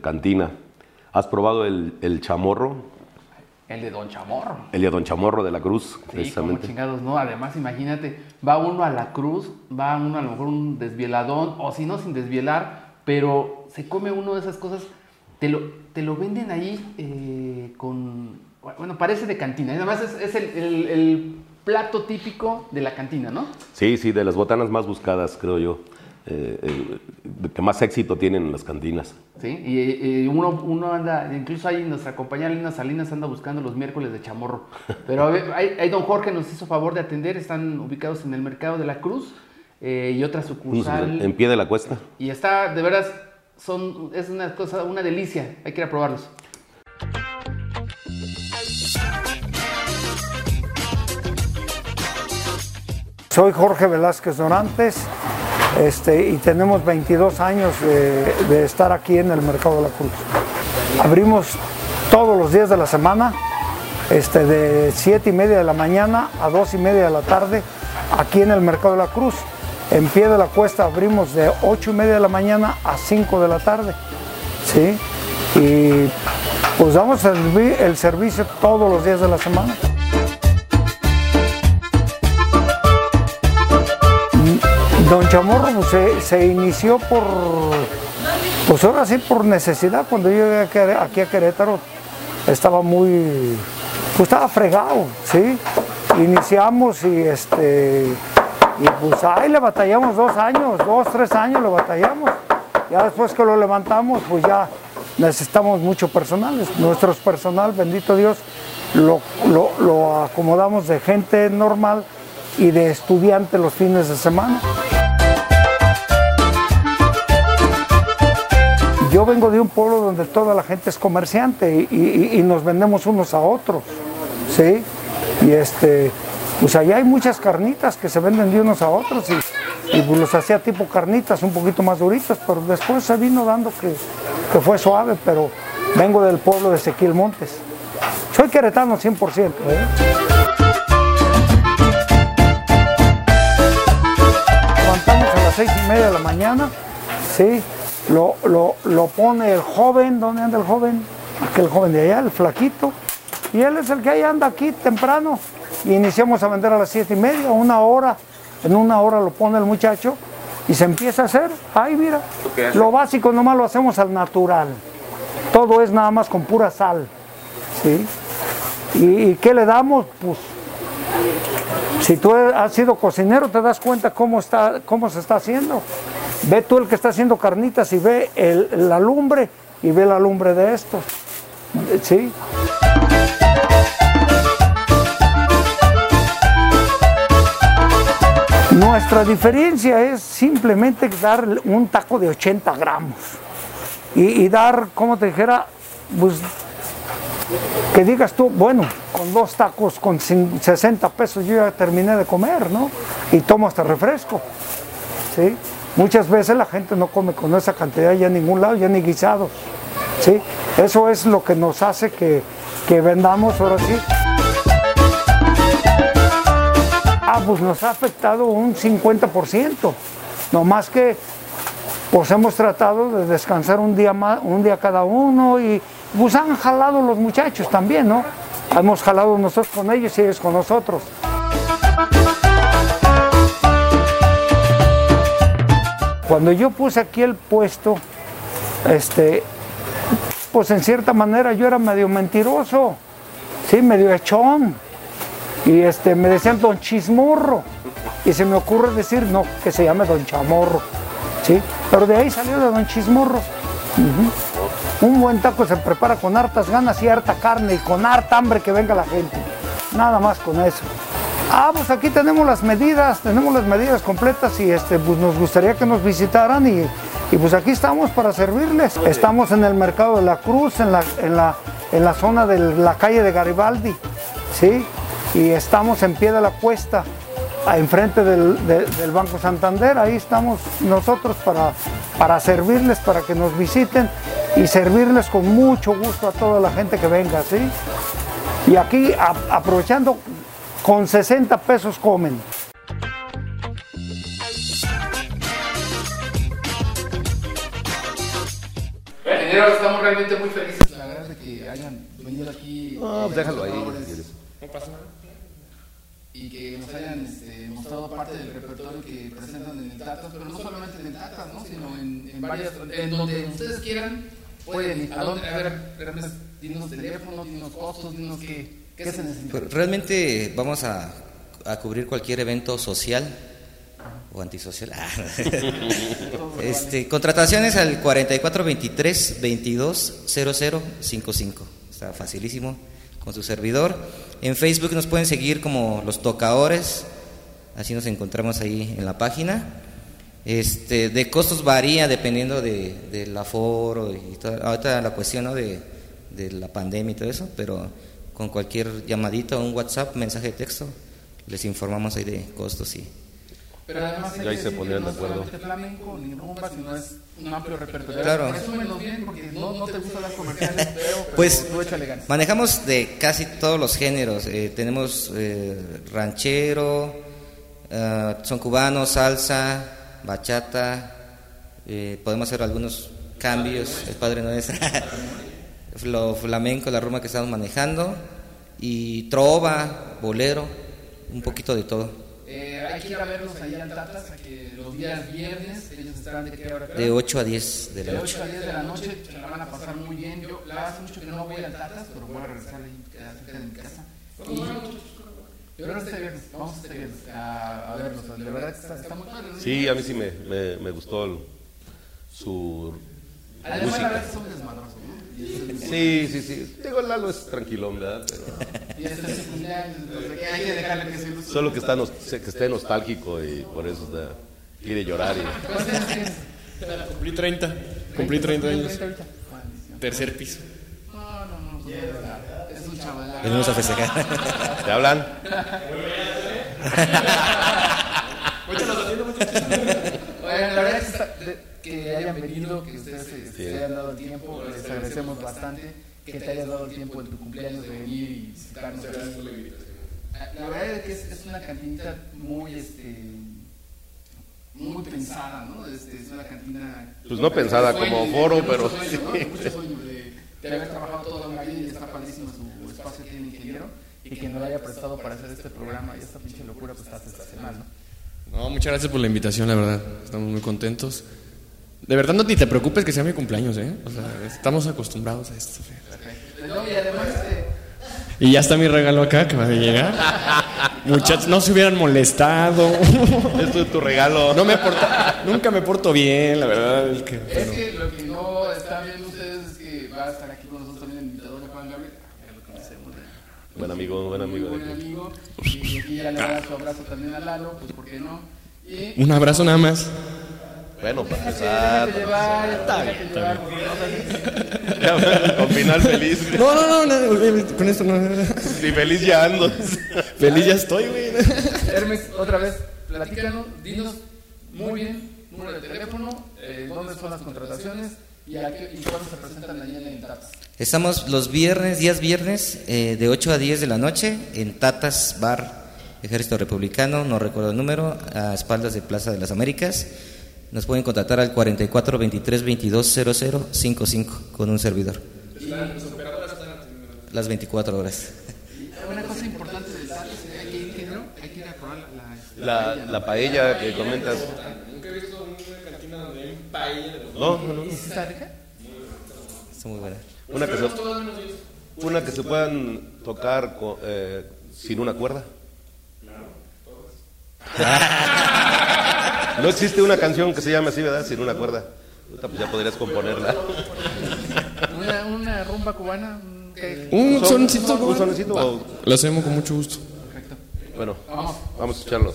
Speaker 3: cantina, ¿has probado el, el chamorro?
Speaker 2: El de Don Chamorro.
Speaker 3: El de Don Chamorro de la Cruz,
Speaker 2: Sí, como chingados, ¿no? Además, imagínate, va uno a la cruz, va uno a lo mejor un desvieladón, o si no, sin desvielar, pero se come uno de esas cosas, te lo, te lo venden ahí eh, con, bueno, parece de cantina, además es, es el, el- el plato típico de la cantina, ¿no?
Speaker 3: Sí, sí, de las botanas más buscadas, creo yo. eh, eh, que más éxito tienen en las cantinas.
Speaker 2: ¿sí? Y, y uno, uno anda, incluso ahí nuestra compañera Lina Salinas anda buscando los miércoles de chamorro. Pero ahí don Jorge nos hizo favor de atender, están ubicados en el Mercado de la Cruz eh, y otra sucursal.
Speaker 3: En pie de la cuesta.
Speaker 2: Y está, de veras, son, es una cosa, una delicia. Hay que ir a probarlos.
Speaker 10: Soy Jorge Velázquez Dorantes, este, y tenemos 22 años de, estar aquí en el Mercado de la Cruz. Abrimos todos los días de la semana, este, de 7 y media de la mañana a 2 y media de la tarde, aquí en el Mercado de la Cruz. En pie de la cuesta abrimos de 8 y media de la mañana a 5 de la tarde. ¿sí? Y pues damos el, el servicio todos los días de la semana. Don Chamorro pues, se, inició por, pues ahora sí por necesidad. Cuando yo llegué aquí a- Querétaro estaba muy, pues estaba fregado, ¿sí? Iniciamos y este, y pues ahí le batallamos dos años, dos, tres años le batallamos. Ya después que lo levantamos, pues ya necesitamos mucho personal. Nuestro personal, bendito Dios, lo- lo acomodamos de gente normal y de estudiante los fines de semana. Yo vengo de un pueblo donde toda la gente es comerciante y, nos vendemos unos a otros, ¿sí? Y este, pues allá hay muchas carnitas que se venden de unos a otros y, y pues los hacía tipo carnitas, un poquito más duritas, pero después se vino dando que, que fue suave, pero vengo del pueblo de Ezequiel Montes. Soy queretano 100%, ¿eh? levantamos a las seis y media de la mañana, ¿sí? Lo, lo- lo pone el joven, ¿dónde anda el joven? Aquel joven de allá, el flaquito. Y él es el que ahí anda aquí temprano. Y iniciamos a vender a las siete y media, una hora. En una hora lo pone el muchacho y se empieza a hacer. Ay, mira, lo básico nomás lo hacemos al natural. Todo es nada más con pura sal. ¿sí? ¿Y, y qué le damos? Pues si tú has sido cocinero, te das cuenta cómo, está, cómo se está haciendo. Ve tú el que está haciendo carnitas y ve la lumbre y ve la lumbre de estos. ¿Sí? Nuestra diferencia es simplemente dar un taco de 80 gramos y, y dar, como te dijera, pues que digas tú, bueno, con dos tacos con cin- 60 pesos yo ya terminé de comer, ¿no? Y tomo hasta refresco, ¿sí? Muchas veces la gente no come con esa cantidad ya en ningún lado, ya ni guisados, ¿sí? Eso es lo que nos hace que, que vendamos ahora sí. Ah, pues nos ha afectado un 50%, no más que pues hemos tratado de descansar un día más, un día cada uno y pues han jalado los muchachos también, ¿no? Hemos jalado nosotros con ellos y ellos con nosotros. Cuando yo puse aquí el puesto, este, pues en cierta manera yo era medio mentiroso, sí, medio echón. Y este, me decían Don Chismorro. Y se me ocurre decir, no, que se llame Don Chamorro. ¿sí? Pero de ahí salió de Don Chismorro. Un buen taco se prepara con hartas ganas y harta carne y con harta hambre que venga la gente. Nada más con eso. Ah, pues aquí tenemos las medidas, tenemos las medidas completas y este, pues nos gustaría que nos visitaran y, y pues aquí estamos para servirles. Estamos en el Mercado de la Cruz, en la, en la, en la zona de la calle de Garibaldi, ¿sí? Y estamos en pie de la cuesta, enfrente del, de- del Banco Santander. Ahí estamos nosotros para, para servirles, para que nos visiten y servirles con mucho gusto a toda la gente que venga, ¿sí? Y aquí a- aprovechando, con 60 pesos comen.
Speaker 2: Ingeniero, estamos realmente muy felices, la verdad, de que hayan venido aquí.
Speaker 3: No, pues déjalo ahí.
Speaker 4: No pasa nada.
Speaker 2: Y que nos hayan este, mostrado parte del repertorio que presentan en el Tatas, pero no solamente en el Tatas, ¿no? sino en, en varias, en donde ustedes quieran, pueden ir. ¿A dónde? A ver, dinos teléfono, dinos costos, dinos qué, qué se necesita.
Speaker 5: Pues realmente vamos a, a cubrir cualquier evento social o antisocial. Ah, este, contrataciones al 4423 220055. Está facilísimo con su servidor. En Facebook nos pueden seguir como Los Tocadores. Así nos encontramos ahí en la página. Este, de costos varía dependiendo de, del aforo y todo. Ahorita la cuestión ¿no? de, de la pandemia y todo eso, pero con cualquier llamadita o un WhatsApp, mensaje de texto, les informamos ahí de costos y,
Speaker 2: Pero además hay
Speaker 3: Y ahí
Speaker 2: que
Speaker 3: se
Speaker 2: que
Speaker 3: de
Speaker 2: no
Speaker 3: acuerdo.
Speaker 2: flamenco ni rumba, sino es un amplio repertorio.
Speaker 5: Claro.
Speaker 2: Resúmenos bien porque no, no te gustan las comerciales, pero, pero
Speaker 5: Pues manejamos de casi todos los géneros. Eh, tenemos eh, ranchero, eh, son cubanos, salsa, bachata. eh, podemos hacer algunos cambios. El padre no es lo flamenco, la rumba que estamos manejando y trova, bolero, un poquito de todo.
Speaker 2: Eh, hay que ir a verlos allá en Tatas, a que los días viernes, ellos estarán de qué hora?
Speaker 5: De 8 a 10 de la
Speaker 2: De
Speaker 5: noche.
Speaker 2: 8 a 10 de la noche, se la van a pasar muy bien. Yo la hace mucho que no voy a Tatas, pero voy a regresar ahí cerca de mi casa. Y yo creo que este viernes, vamos este viernes a, a verlos. De verdad que está, está muy padre. ¿no?
Speaker 3: Sí, a mí sí me, me, me gustó el- su
Speaker 2: Además, la
Speaker 3: música.
Speaker 2: que son desmadrosos,
Speaker 3: Sí, sí, sí. Digo, Lalo es tranquilón, ¿verdad? Pero
Speaker 2: Y este es su cumpleaños, entonces hay que dejarle que se
Speaker 3: solo que, está nos- que esté nostálgico y por eso está- quiere llorar. Y,
Speaker 2: ¿Cuántos años tienes?
Speaker 11: Cumplí 30. Cumplí 30 años. Tercer piso.
Speaker 2: No, no, no, pues, es un chaval.
Speaker 5: Venimos a festejar.
Speaker 3: ¿Te hablan?
Speaker 2: Oigan, la verdad es que, está- de- que hayan venido, que ustedes se, se hayan dado el tiempo, les agradecemos bastante que te hayas dado el tiempo en tu cumpleaños de venir y visitarnos. aquí. La verdad es que es, es una cantinita muy, este, muy pensada, ¿no? Este, es una cantina...
Speaker 3: Pues no pensada
Speaker 2: sueño,
Speaker 3: como
Speaker 2: de-
Speaker 3: foro, pero
Speaker 2: sueño, ¿no?
Speaker 3: sí.
Speaker 2: Mucho sueño, de, de haber trabajado toda una vida y está padrísimo su espacio que tiene ingeniero y que nos lo haya prestado para hacer este programa y esta pinche locura pues está sensacional, ¿no?
Speaker 11: No, muchas gracias por la invitación, la verdad. Estamos muy contentos. De verdad, no ni te preocupes que sea mi cumpleaños, ¿eh? O sea, estamos acostumbrados a esto.
Speaker 2: No, y además, este,
Speaker 11: Y ya está mi regalo acá, acaba de llegar. Muchachos, no se hubieran molestado.
Speaker 3: Esto es tu regalo.
Speaker 11: No me porta, nunca me porto bien, la verdad. Es que,
Speaker 2: es que lo que no están viendo ustedes es que va a estar aquí con nosotros también el invitador de Juan Gabriel. Ya lo conocemos, ¿eh?
Speaker 3: Buen amigo, buen amigo.
Speaker 2: Muy buen amigo. Y aquí ya le da su abrazo también a Lalo, pues ¿por qué no? Y
Speaker 11: Un abrazo nada más.
Speaker 3: Bueno, para empezar.
Speaker 2: no
Speaker 3: Ya, Con final feliz.
Speaker 11: No, no, no, no, con esto no.
Speaker 3: Y feliz ya ando.
Speaker 11: Feliz ya estoy, güey.
Speaker 2: Hermes, otra vez, platícanos, dinos muy bien, número de teléfono, eh, dónde son las contrataciones y, a qué, y cuándo se presentan allá en Tapas.
Speaker 5: Estamos los viernes, días viernes, eh, de 8 a 10 de la noche, en Tatas Bar Ejército Republicano, no recuerdo el número, a espaldas de Plaza de las Américas. Nos pueden contactar al 44 23 22 00 55 con un servidor. Las 24 horas.
Speaker 2: Una cosa importante del Tapas es que hay que ir, hay que ir a probar la,
Speaker 3: La, la paella que comentas.
Speaker 11: Nunca he visto una cantina donde hay un paella de los
Speaker 3: No, no, no.
Speaker 2: ¿Y si está rica?
Speaker 5: Está muy buena.
Speaker 3: Una que se, una que se puedan tocar co- eh, sin una cuerda. No existe una canción que se llame así, ¿verdad? Sin una cuerda. Pues ya podrías componerla.
Speaker 2: Una, una rumba cubana. mm, que-
Speaker 11: Un
Speaker 3: Son-
Speaker 11: sonecito.
Speaker 3: un sonecito
Speaker 11: Lo hacemos con mucho gusto.
Speaker 2: Perfecto.
Speaker 3: Bueno,
Speaker 2: Vamos.
Speaker 3: vamos a escucharlos.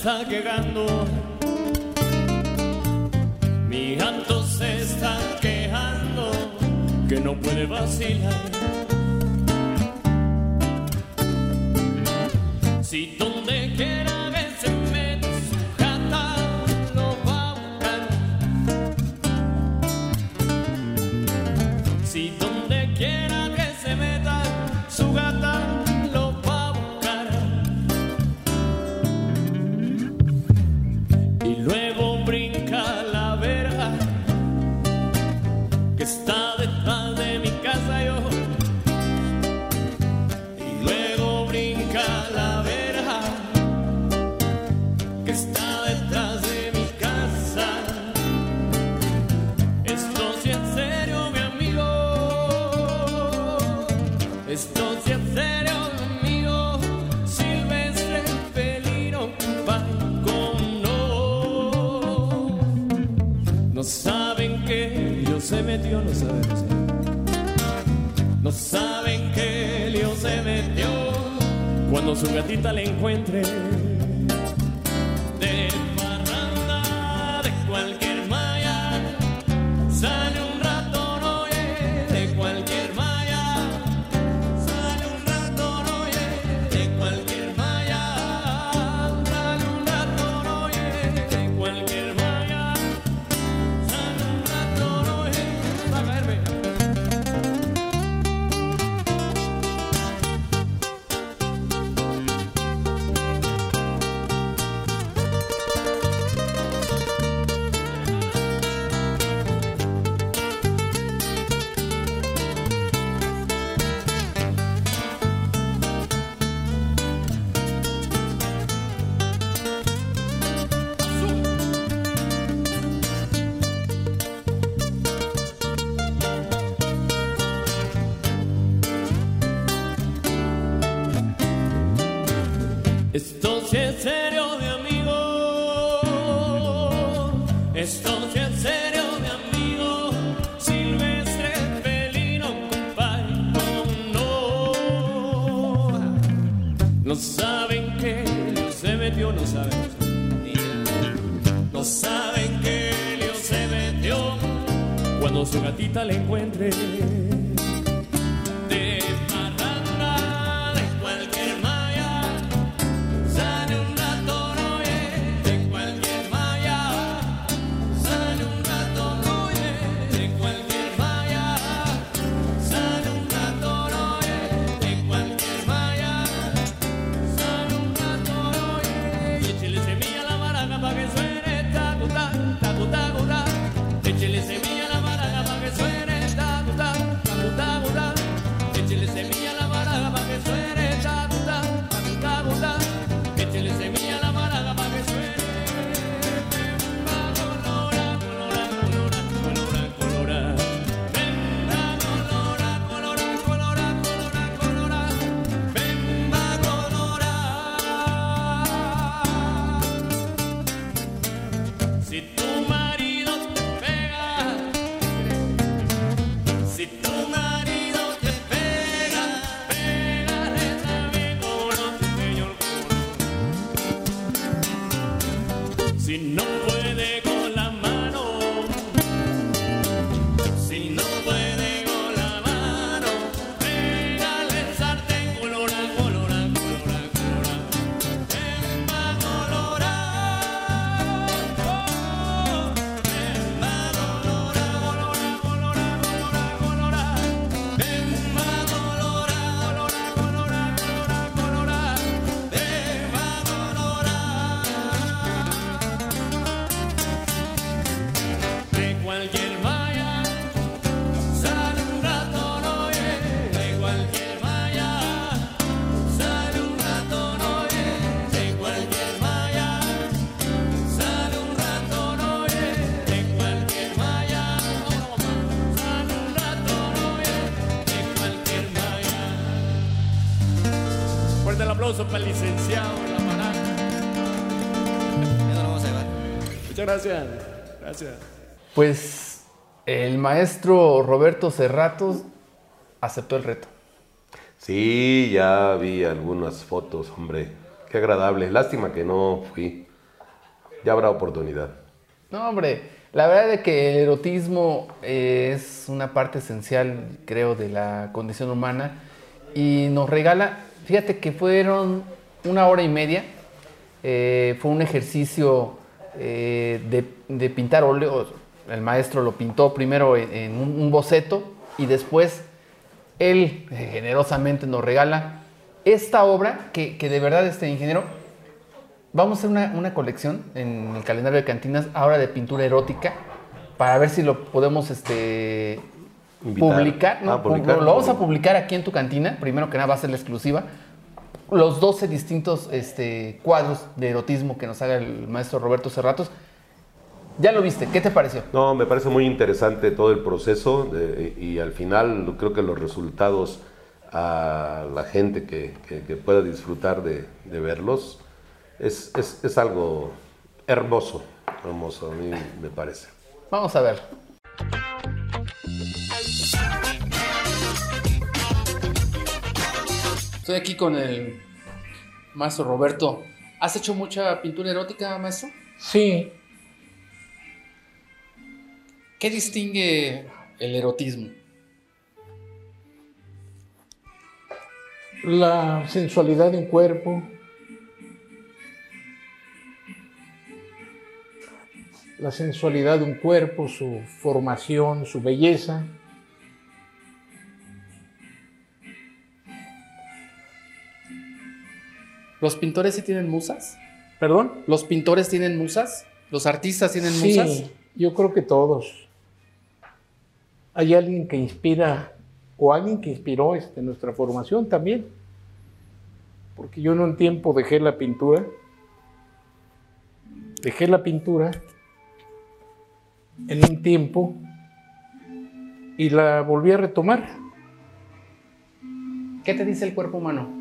Speaker 12: Está quejando. Gatita le encuentre. El la. Muchas gracias. Gracias.
Speaker 2: Pues el maestro Roberto Cerratos aceptó el reto.
Speaker 3: Sí, ya vi algunas fotos, hombre. Qué agradable. Lástima que no fui. Ya habrá oportunidad.
Speaker 2: No, hombre, la verdad es que el erotismo eh, es una parte esencial, creo, de la condición humana y nos regala, fíjate que fueron una hora y media, eh, fue un ejercicio eh, de, pintar óleos, el maestro lo pintó primero en, en un, un boceto y después él eh, generosamente nos regala esta obra que, que de verdad, este ingeniero, Vamos a hacer una, una colección en el calendario de cantinas ahora de pintura erótica para ver si lo podemos este,
Speaker 3: Invitar.
Speaker 2: publicar. ¿no?
Speaker 3: Ah, publicar.
Speaker 2: Lo vamos a publicar aquí en tu cantina. Primero que nada va a ser la exclusiva. Los 12 distintos este, cuadros de erotismo que nos haga el maestro Roberto Cerratos. Ya lo viste, ¿qué te pareció?
Speaker 3: No, me parece muy interesante todo el proceso de- y al final creo que los resultados a la gente que, que- que pueda disfrutar de, de verlos es, es- es algo hermoso, hermoso a mí me parece.
Speaker 2: Vamos a ver. Estoy aquí con el maestro Roberto. ¿Has hecho mucha pintura erótica, maestro?
Speaker 13: Sí,
Speaker 2: ¿Qué distingue el erotismo?
Speaker 13: la sensualidad de un cuerpo, la sensualidad de un cuerpo, su formación, su belleza.
Speaker 2: ¿Los pintores sí tienen musas?
Speaker 13: ¿Perdón?
Speaker 2: ¿Los pintores tienen musas? ¿Los artistas tienen
Speaker 13: Sí,
Speaker 2: musas?
Speaker 13: yo creo que todos. Hay alguien que inspira, o alguien que inspiró este, nuestra formación también. Porque yo en un tiempo dejé la pintura, dejé la pintura en un tiempo y la volví a retomar.
Speaker 2: ¿Qué te dice el cuerpo humano?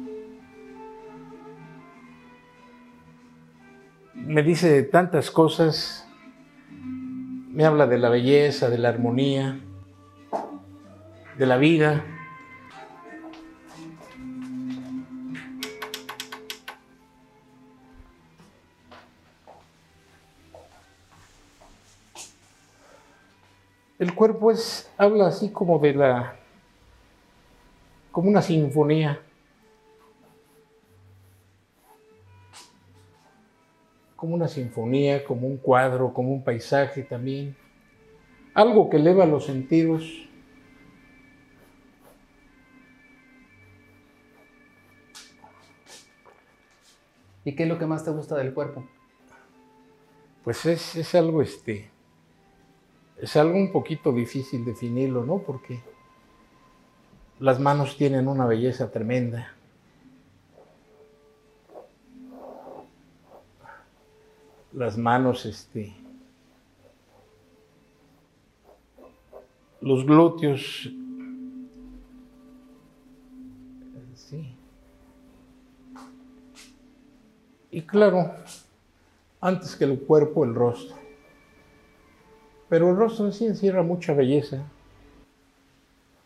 Speaker 13: Me dice tantas cosas, me habla de la belleza, de la armonía, de la vida. El cuerpo es, habla así como de la, como una sinfonía. Como una sinfonía, como un cuadro, como un paisaje también. Algo que eleva los sentidos.
Speaker 2: ¿Y qué es lo que más te gusta del cuerpo?
Speaker 13: Pues es, es algo este. Es algo un poquito difícil definirlo, ¿no? Porque las manos tienen una belleza tremenda. Las manos, este, los glúteos, sí. Y claro, antes que el cuerpo, el rostro. Pero el rostro en sí encierra mucha belleza.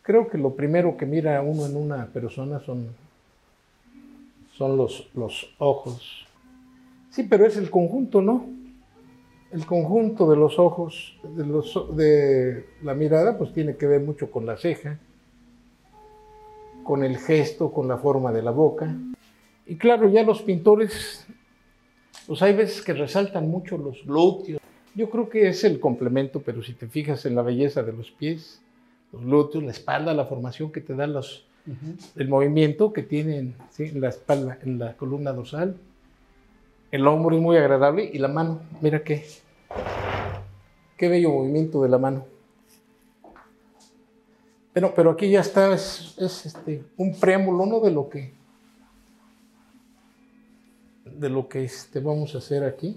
Speaker 13: Creo que lo primero que mira uno en una persona son, son los, los ojos. Sí, pero es el conjunto, ¿no? El conjunto de los ojos, de, los, de la mirada, pues tiene que ver mucho con la ceja, con el gesto, con la forma de la boca. Y claro, ya los pintores, pues hay veces que resaltan mucho los glúteos. Yo creo que es el complemento, pero si te fijas en la belleza de los pies, los glúteos, la espalda, la formación que te dan los, el movimiento que tienen ¿sí? en la espalda, en la columna dorsal, el hombro es muy agradable y la mano, mira qué, qué bello movimiento de la mano. Pero, pero aquí ya está, es, es este, un preámbulo. De lo que, de lo que este, vamos a hacer aquí.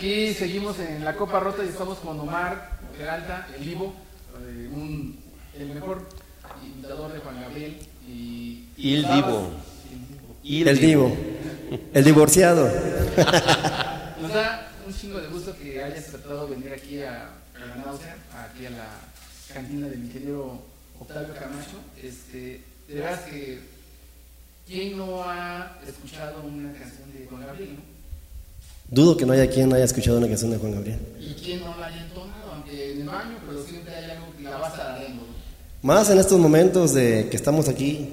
Speaker 2: Aquí seguimos en la Copa Rota y estamos con Omar Peralta, el vivo, eh, un- el mejor imitador de Juan Gabriel. Y,
Speaker 1: Il
Speaker 2: Estabas-
Speaker 1: Divo.
Speaker 2: Il
Speaker 1: El Divo. El divorciado.
Speaker 2: Nos da un chingo de gusto que hayas tratado de venir aquí a, a la náusea, aquí a la cantina del ingeniero Octavio Camacho. Este, de veras que, ¿quién no ha escuchado una canción de Juan Gabriel? no?
Speaker 1: Dudo que no haya quien haya escuchado una canción de Juan Gabriel.
Speaker 2: ¿Y quién no la haya entonado? Aunque en el baño, pero siempre hay algo que la va a estar ardiendo.
Speaker 1: Más en estos momentos de que estamos aquí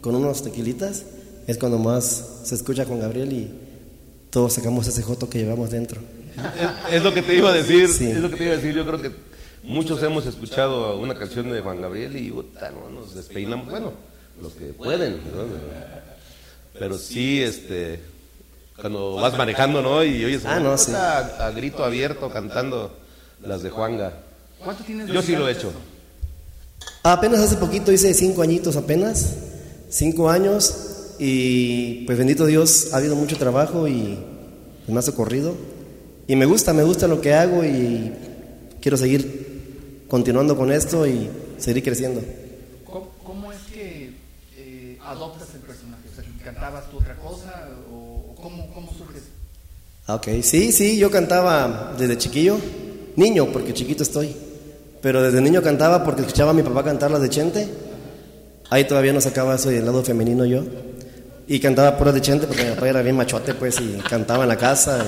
Speaker 1: con unos tequilitas, es cuando más se escucha Juan Gabriel y todos sacamos ese joto que llevamos dentro.
Speaker 3: Es, es lo que te iba a decir,
Speaker 1: Sí.
Speaker 3: es lo que te iba a decir. Yo creo que muchos hemos escuchado una canción de Juan Gabriel y puta, no, nos despeinamos. Bueno, los que pueden, ¿no? Pero sí, este, cuando vas manejando, ¿no? Y oyes
Speaker 1: Ah, no, sí.
Speaker 3: a, a grito abierto cantando las de Juanga.
Speaker 2: ¿Cuánto tienes de
Speaker 3: Yo sí lo he hecho.
Speaker 1: Apenas hace poquito hice cinco añitos apenas, cinco años, y pues bendito Dios, ha habido mucho trabajo y me ha socorrido. Y me gusta, me gusta lo que hago y quiero seguir continuando con esto y seguir creciendo.
Speaker 2: ¿Cómo, cómo es que eh, adoptas el personaje? O sea, ¿cantabas tú otra cosa
Speaker 1: Ok, sí, sí, yo cantaba desde chiquillo, niño, porque chiquito estoy, pero desde niño cantaba porque escuchaba a mi papá cantar las de Chente, ahí todavía no sacaba eso del lado femenino yo, y cantaba puras de Chente porque mi papá era bien machote, pues, y cantaba en la casa,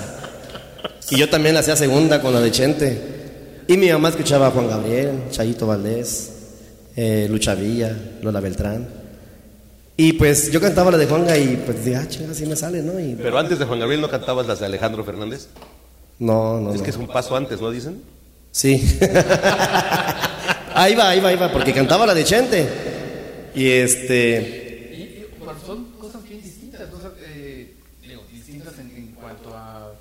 Speaker 1: y yo también hacía segunda con la de Chente, y mi mamá escuchaba a Juan Gabriel, Chayito Valdés, eh, Lucha Villa, Lola Beltrán, y pues yo cantaba la de Juanga y pues dije, ah, chinga, así me sale, ¿no? Y,
Speaker 3: Pero antes de Juan Gabriel no cantabas las de Alejandro Fernández.
Speaker 1: no, no,
Speaker 3: Es
Speaker 1: no.
Speaker 3: que es un paso antes, ¿no dicen?
Speaker 1: Sí. ahí va, ahí va, ahí va, porque cantaba la de Chente. Y este.
Speaker 2: Y, y, bueno, son cosas bien distintas, cosas, eh, digo, distintas en, en cuanto a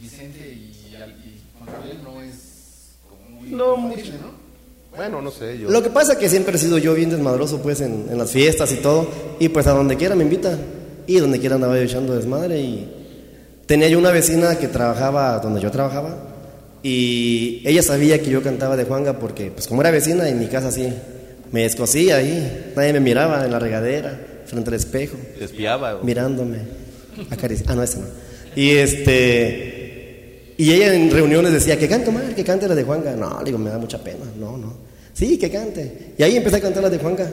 Speaker 2: Vicente y, Juan Gabriel no es como muy
Speaker 3: No, mucho.
Speaker 2: ¿no?
Speaker 3: Bueno, no sé, yo.
Speaker 1: Lo que pasa es que siempre he sido yo bien desmadroso, pues, en, en las fiestas y todo. Y pues a donde quiera me invitan. Y donde quiera andaba yo echando desmadre. Y tenía yo una vecina que trabajaba donde yo trabajaba. Y ella sabía que yo cantaba de Juanga porque, pues, como era vecina, en mi casa así me escocía ahí. Nadie me miraba en la regadera, frente al espejo.
Speaker 3: Te espiaba. o-
Speaker 1: mirándome, acarici- Ah, no, esa no. Y este. Y ella en reuniones decía que cante mal, que cante la de Juanga. No, le digo, me da mucha pena. No, no. Sí, que cante. Y ahí empecé a cantar la de Juanga,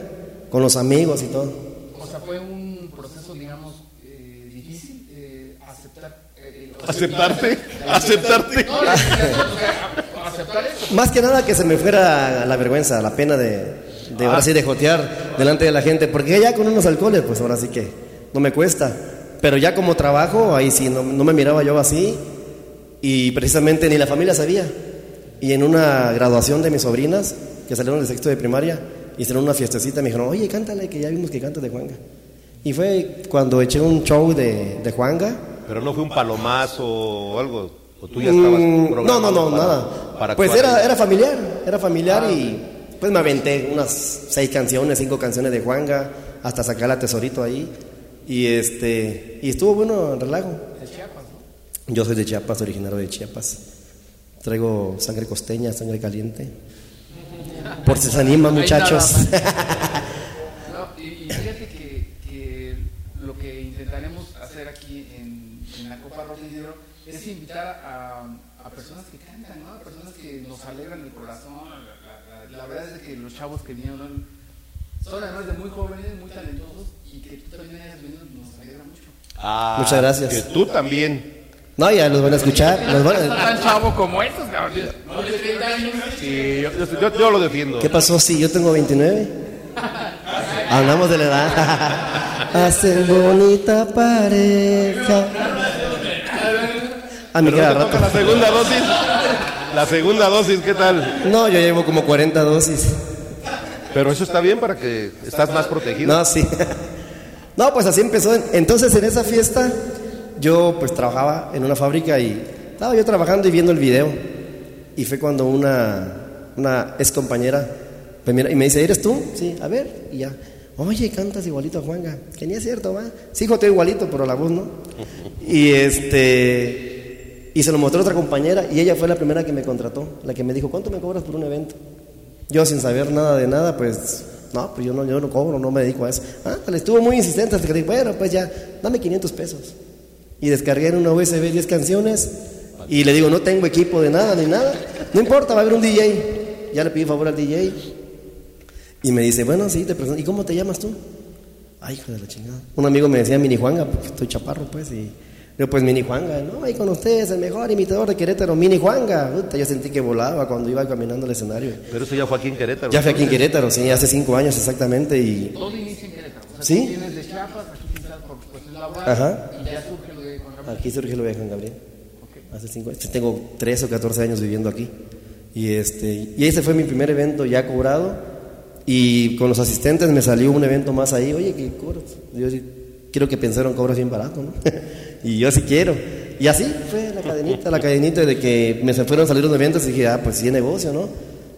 Speaker 1: con los amigos y todo.
Speaker 2: O sea, fue un proceso, digamos, eh, difícil eh, aceptar. eh,
Speaker 3: ¿Aceptarte? ¿Aceptarte?
Speaker 2: No, aceptar eso.
Speaker 1: Más que nada que se me fuera la vergüenza, la pena de, de ahora sí de jotear delante de la gente. Porque ya con unos alcoholes, pues ahora sí que no me cuesta. Pero ya como trabajo, ahí sí, no, no me miraba yo así. Y precisamente ni la familia sabía. Y en una graduación de mis sobrinas, que salieron de sexto de primaria, hicieron una fiestecita, me dijeron, oye, cántale, que ya vimos que canta de Juanga. Y fue cuando eché un show de, de Juanga.
Speaker 3: Pero no fue un palomazo o algo. O tú ya estabas
Speaker 1: Mm, no, no, no,
Speaker 3: para-
Speaker 1: nada.
Speaker 3: para
Speaker 1: pues era, era familiar, era familiar y pues me aventé unas seis canciones, cinco canciones de Juanga, hasta sacar la tesorito ahí. Y este, y estuvo bueno el relajo.
Speaker 2: De Chiapas, ¿no?
Speaker 1: Yo soy de Chiapas, originario de Chiapas. Traigo sangre costeña, sangre caliente. Por si se animan,
Speaker 2: Ahí
Speaker 1: muchachos.
Speaker 2: No, y, fíjate que, que lo que intentaremos hacer aquí en, en la Copa Rosa Isidro es invitar a, a personas que cantan, ¿no? A personas que nos alegran el corazón. La, la- la verdad es que los chavos que vinieron son además de muy jóvenes, muy talentosos y que tú también hayas venido nos alegra mucho.
Speaker 3: Ah,
Speaker 1: Muchas gracias.
Speaker 3: Que tú también.
Speaker 1: No, ya los van a escuchar. Los van a-
Speaker 2: Tan chavo como estos, cabrón. No, de 30 años.
Speaker 3: Sí, yo, yo- yo- yo lo defiendo.
Speaker 1: ¿Qué pasó? Sí, yo tengo 29. Hablamos de la edad. Hacen bonita pareja. A mí
Speaker 3: Pero
Speaker 1: cada
Speaker 3: toca
Speaker 1: rato.
Speaker 3: la segunda dosis. La segunda dosis, ¿qué tal?
Speaker 1: No, yo llevo como 40 dosis.
Speaker 3: Pero eso está bien para que estás más protegido.
Speaker 1: No, sí. No, pues así empezó. Entonces en esa fiesta yo pues trabajaba en una fábrica y estaba yo trabajando y viendo el video. Y fue cuando una, una ex compañera me mira y me dice, ¿eres tú? Sí, a ver. Y ya, oye, cantas igualito a Juanga. Que ni es cierto, va. Sí, joteo igualito, pero la voz no. Y este, y se lo mostró otra compañera y ella fue la primera que me contrató, la que me dijo, ¿cuánto me cobras por un evento? Yo sin saber nada de nada, pues, no, pues yo no, yo no cobro, no me dedico a eso. Ah, le estuvo muy insistente hasta que dije, bueno, pues ya, dame 500 pesos. Y descargué en una USB 10 canciones y le digo, no tengo equipo de nada ni nada. No importa, va a haber un DJ. Ya le pedí favor al DJ. Y me dice, bueno, sí, te presento. ¿Y cómo te llamas tú? Ay, hijo de la chingada. Un amigo me decía Mini Juanga, porque estoy chaparro, pues, y yo, pues, Mini Juanga, no, ahí con ustedes, el mejor imitador de Querétaro, Mini Juanga. Puta, yo sentí que volaba cuando iba caminando al escenario.
Speaker 3: Pero eso ya fue aquí en Querétaro.
Speaker 1: Ya fui aquí en Querétaro, sí, hace cinco años exactamente, y
Speaker 2: Todo inicia en Querétaro. O sea,
Speaker 1: ¿Sí?
Speaker 2: tú vienes de Chiapas, por laborales,
Speaker 1: Ajá.
Speaker 2: y ya surge
Speaker 1: aquí surgió lo de Juan Gabriel. Hace cinco años, tengo 13 o 14 años viviendo aquí. Y, este, y ese fue mi primer evento ya cobrado. Y con los asistentes me salió un evento más ahí. Oye, ¿qué cobras? Yo sí, quiero que pensaron cobras bien barato, ¿no? y yo sí quiero. Y así fue la cadenita, la cadenita de que me se fueron a salir los eventos y dije, ah, pues sí negocio, ¿no?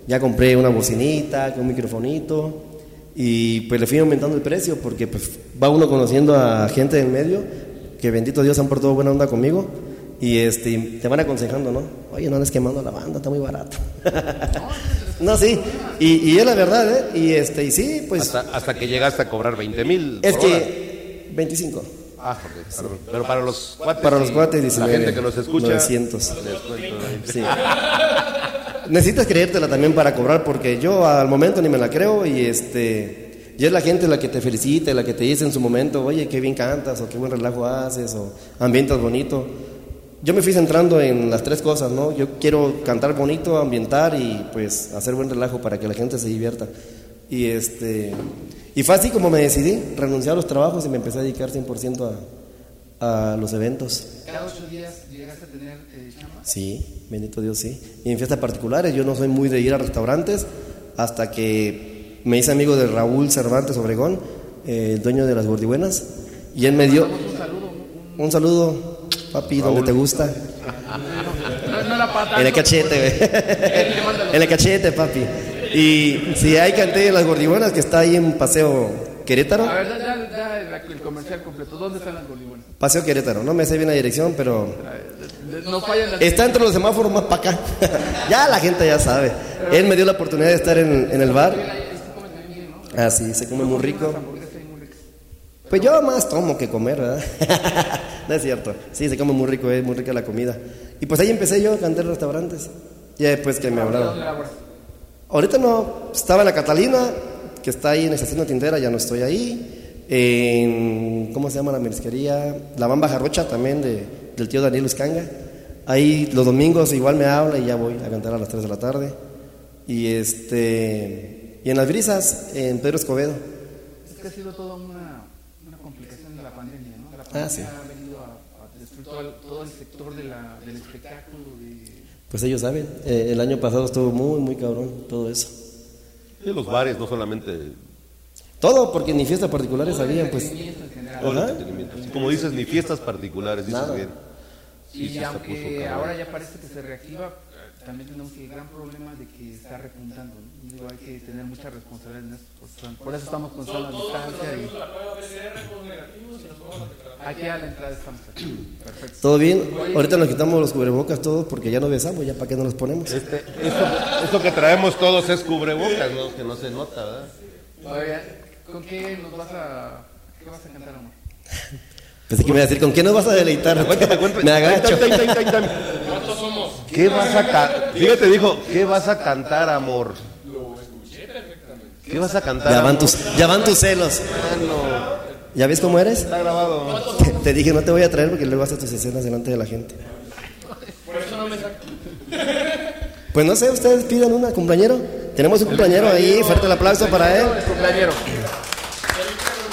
Speaker 1: Ya compré una bocinita, un microfonito. Y pues le fui aumentando el precio porque pues va uno conociendo a gente del medio que bendito Dios han portado buena onda conmigo y este te van aconsejando, ¿no? Oye, no andes quemando la banda, está muy barato. no, sí, y, y es la verdad, ¿eh? Y este y sí, pues
Speaker 3: Hasta, hasta que llegaste a cobrar 20 mil.
Speaker 1: es que 25.
Speaker 3: Ah, ok, perdón. Pero para los cuates.
Speaker 1: Para los cuates,
Speaker 3: La
Speaker 1: 19.
Speaker 3: gente que nos escucha.
Speaker 1: 900.
Speaker 3: descuento de 20.
Speaker 1: Sí. Necesitas creértela también para cobrar, porque yo al momento ni me la creo y este. Y es la gente la que te felicita, la que te dice en su momento, oye, qué bien cantas, o qué buen relajo haces, o ambientas bonito. Yo me fui centrando en las tres cosas, ¿no? Yo quiero cantar bonito, ambientar y pues hacer buen relajo para que la gente se divierta. Y este. Y fue así como me decidí, renunciar a los trabajos y me empecé a dedicar 100% a, a los eventos.
Speaker 2: Cada ocho días llegaste a tener eh, chamba.
Speaker 1: Sí, bendito Dios, sí. Y en fiestas particulares, yo no soy muy de ir a restaurantes hasta que me hice amigo de Raúl Cervantes Obregón, eh, el dueño de las gordibuenas, y él me dio un saludo, papi, donde te gusta.
Speaker 2: No, no la pata.
Speaker 1: En el cachete, güey. En el cachete, papi. Y si hay canté en las gordibuenas que está ahí en Paseo Querétaro.
Speaker 2: A ver, da, da- da el, comercial completo. ¿Dónde están las gordibuenas?
Speaker 1: Paseo Querétaro, no me sé bien la dirección, pero
Speaker 2: Nos fallan las...
Speaker 1: Está entre los semáforos más para acá. ya la gente ya sabe. Él me dio la oportunidad de estar en, en el bar. Ah, sí, se come muy rico. Pues yo más tomo que comer, ¿verdad? no es cierto. Sí, se come muy rico, es muy rica la comida. Y pues ahí empecé yo a cantar restaurantes. Y después que me hablaron. Ahorita no, estaba en la Catalina, que está ahí en estación de Tindera, ya no estoy ahí. En, ¿cómo se llama la marisquería? La Bamba Jarrocha también, de, del tío Daniel Uscanga. Ahí los domingos igual me habla y ya voy a cantar a las 3 de la tarde. Y este y en las brisas, en Pedro Escobedo.
Speaker 2: Es que ha sido toda una, una complicación de la pandemia, ¿no? La
Speaker 1: Ah,
Speaker 2: pandemia
Speaker 1: sí.
Speaker 2: ha venido a, a destruir todo el, todo el sector de la, del espectáculo. De...
Speaker 1: Pues ellos saben, eh, el año pasado estuvo muy, muy cabrón todo eso.
Speaker 3: Y los bares, no solamente.
Speaker 1: Todo, porque ni fiestas particulares había, pues.
Speaker 3: todo el entretenimiento. Sí, Como dices, ni fiestas particulares, dices
Speaker 1: Nada.
Speaker 3: bien. Sí,
Speaker 2: Y aunque ahora ya parece que se reactiva, también tenemos el gran problema de que está repuntando. ¿no? Digo, hay que tener mucha responsabilidad en esto. Por eso- Por eso estamos con sana distancia y aquí a la entrada estamos aquí. Perfecto.
Speaker 1: Todo bien, ahorita nos quitamos los cubrebocas todos porque ya nos besamos, ya para qué nos los ponemos.
Speaker 3: Este, esto, esto que traemos todos es cubrebocas, ¿no? Que no se nota,
Speaker 2: ¿con qué nos vas a, qué vas a cantar, amor?
Speaker 1: Pensé que me iba a decir, ¿con qué nos vas a deleitar? Me agacho.
Speaker 3: Tan, tan, tan, tan, tan. ¿Qué vas a cantar? Fíjate, dijo, ¿qué vas a cantar, amor? ¿Qué vas a cantar?
Speaker 1: Ya van tus, ya van tus celos. ¿Ya ves cómo eres?
Speaker 3: Está grabado.
Speaker 1: Te, te dije, no te voy a traer porque luego haces tus escenas delante de la gente.
Speaker 2: Por eso no me saco.
Speaker 1: Pues no sé, ustedes pidan una, compañero. Tenemos un compañero ahí, fuerte el aplauso para él.
Speaker 2: Compañero.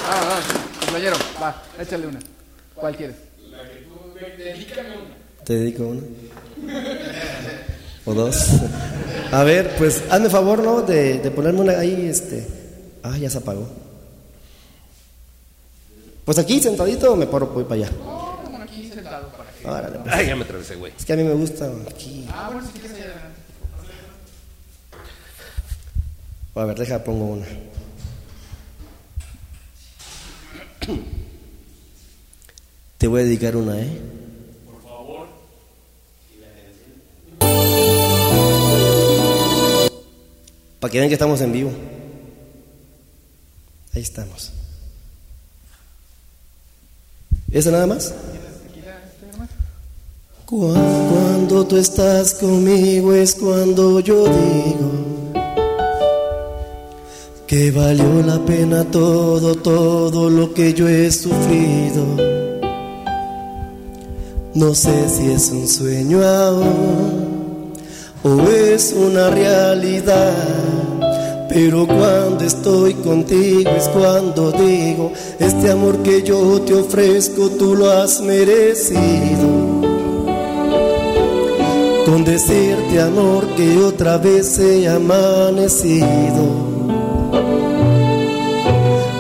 Speaker 2: Ah, va, compañero, va, échale una. ¿Cuál quieres?
Speaker 1: Te dedico una. O dos. A ver, pues hazme favor, ¿no? De, de ponerme una ahí, este. Ah, ya se apagó. Pues aquí sentadito me paro, voy para allá.
Speaker 2: No, aquí sentado para que.
Speaker 1: Órale, pues.
Speaker 3: Ay, ya me atravesé, güey.
Speaker 1: Es que a mí me gusta aquí.
Speaker 2: Ah, bueno, si quieres allá adelante.
Speaker 1: A ver, deja, pongo una. Te voy a dedicar una, ¿eh? Para que vean que estamos en vivo. Ahí estamos. ¿Eso nada más? Cu- Cuando tú estás conmigo es cuando yo digo que valió la pena todo, todo lo que yo he sufrido. No sé si es un sueño aún o es una realidad, pero cuando estoy contigo es cuando digo, este amor que yo te ofrezco tú lo has merecido. Con decirte amor que otra vez he amanecido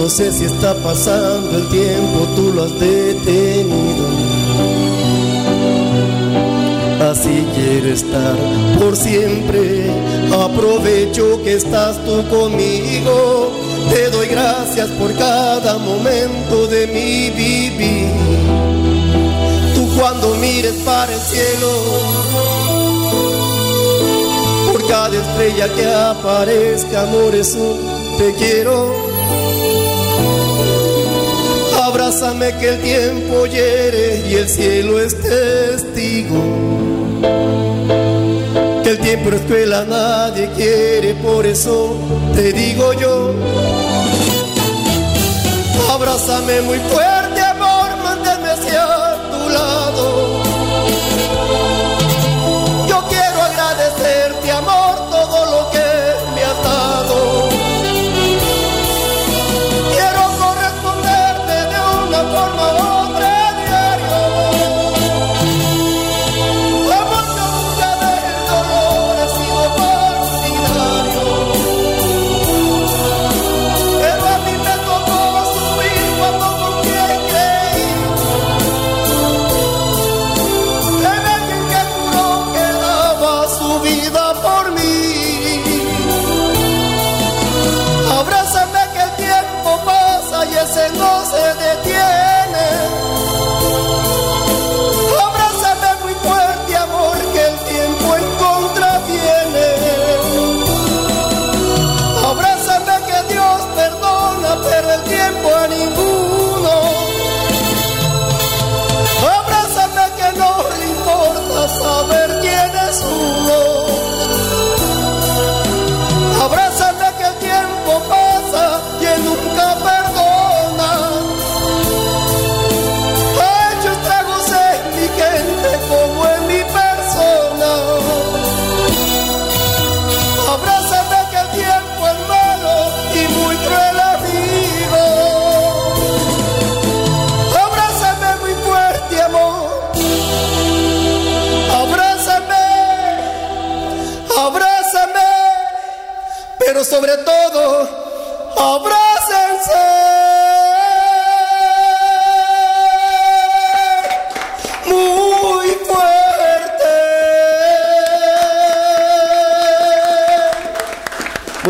Speaker 1: No sé si está pasando el tiempo, tú lo has detenido. Así quiero estar por siempre. Aprovecho que estás tú conmigo. Te doy gracias por cada momento de mi vivir. Tú cuando mires para el cielo, por cada estrella que aparezca, amor es un te quiero. Abrázame que el tiempo hiere y el cielo es testigo. Que el tiempo es cruel a nadie quiere, por eso te digo yo. Abrázame muy fuerte,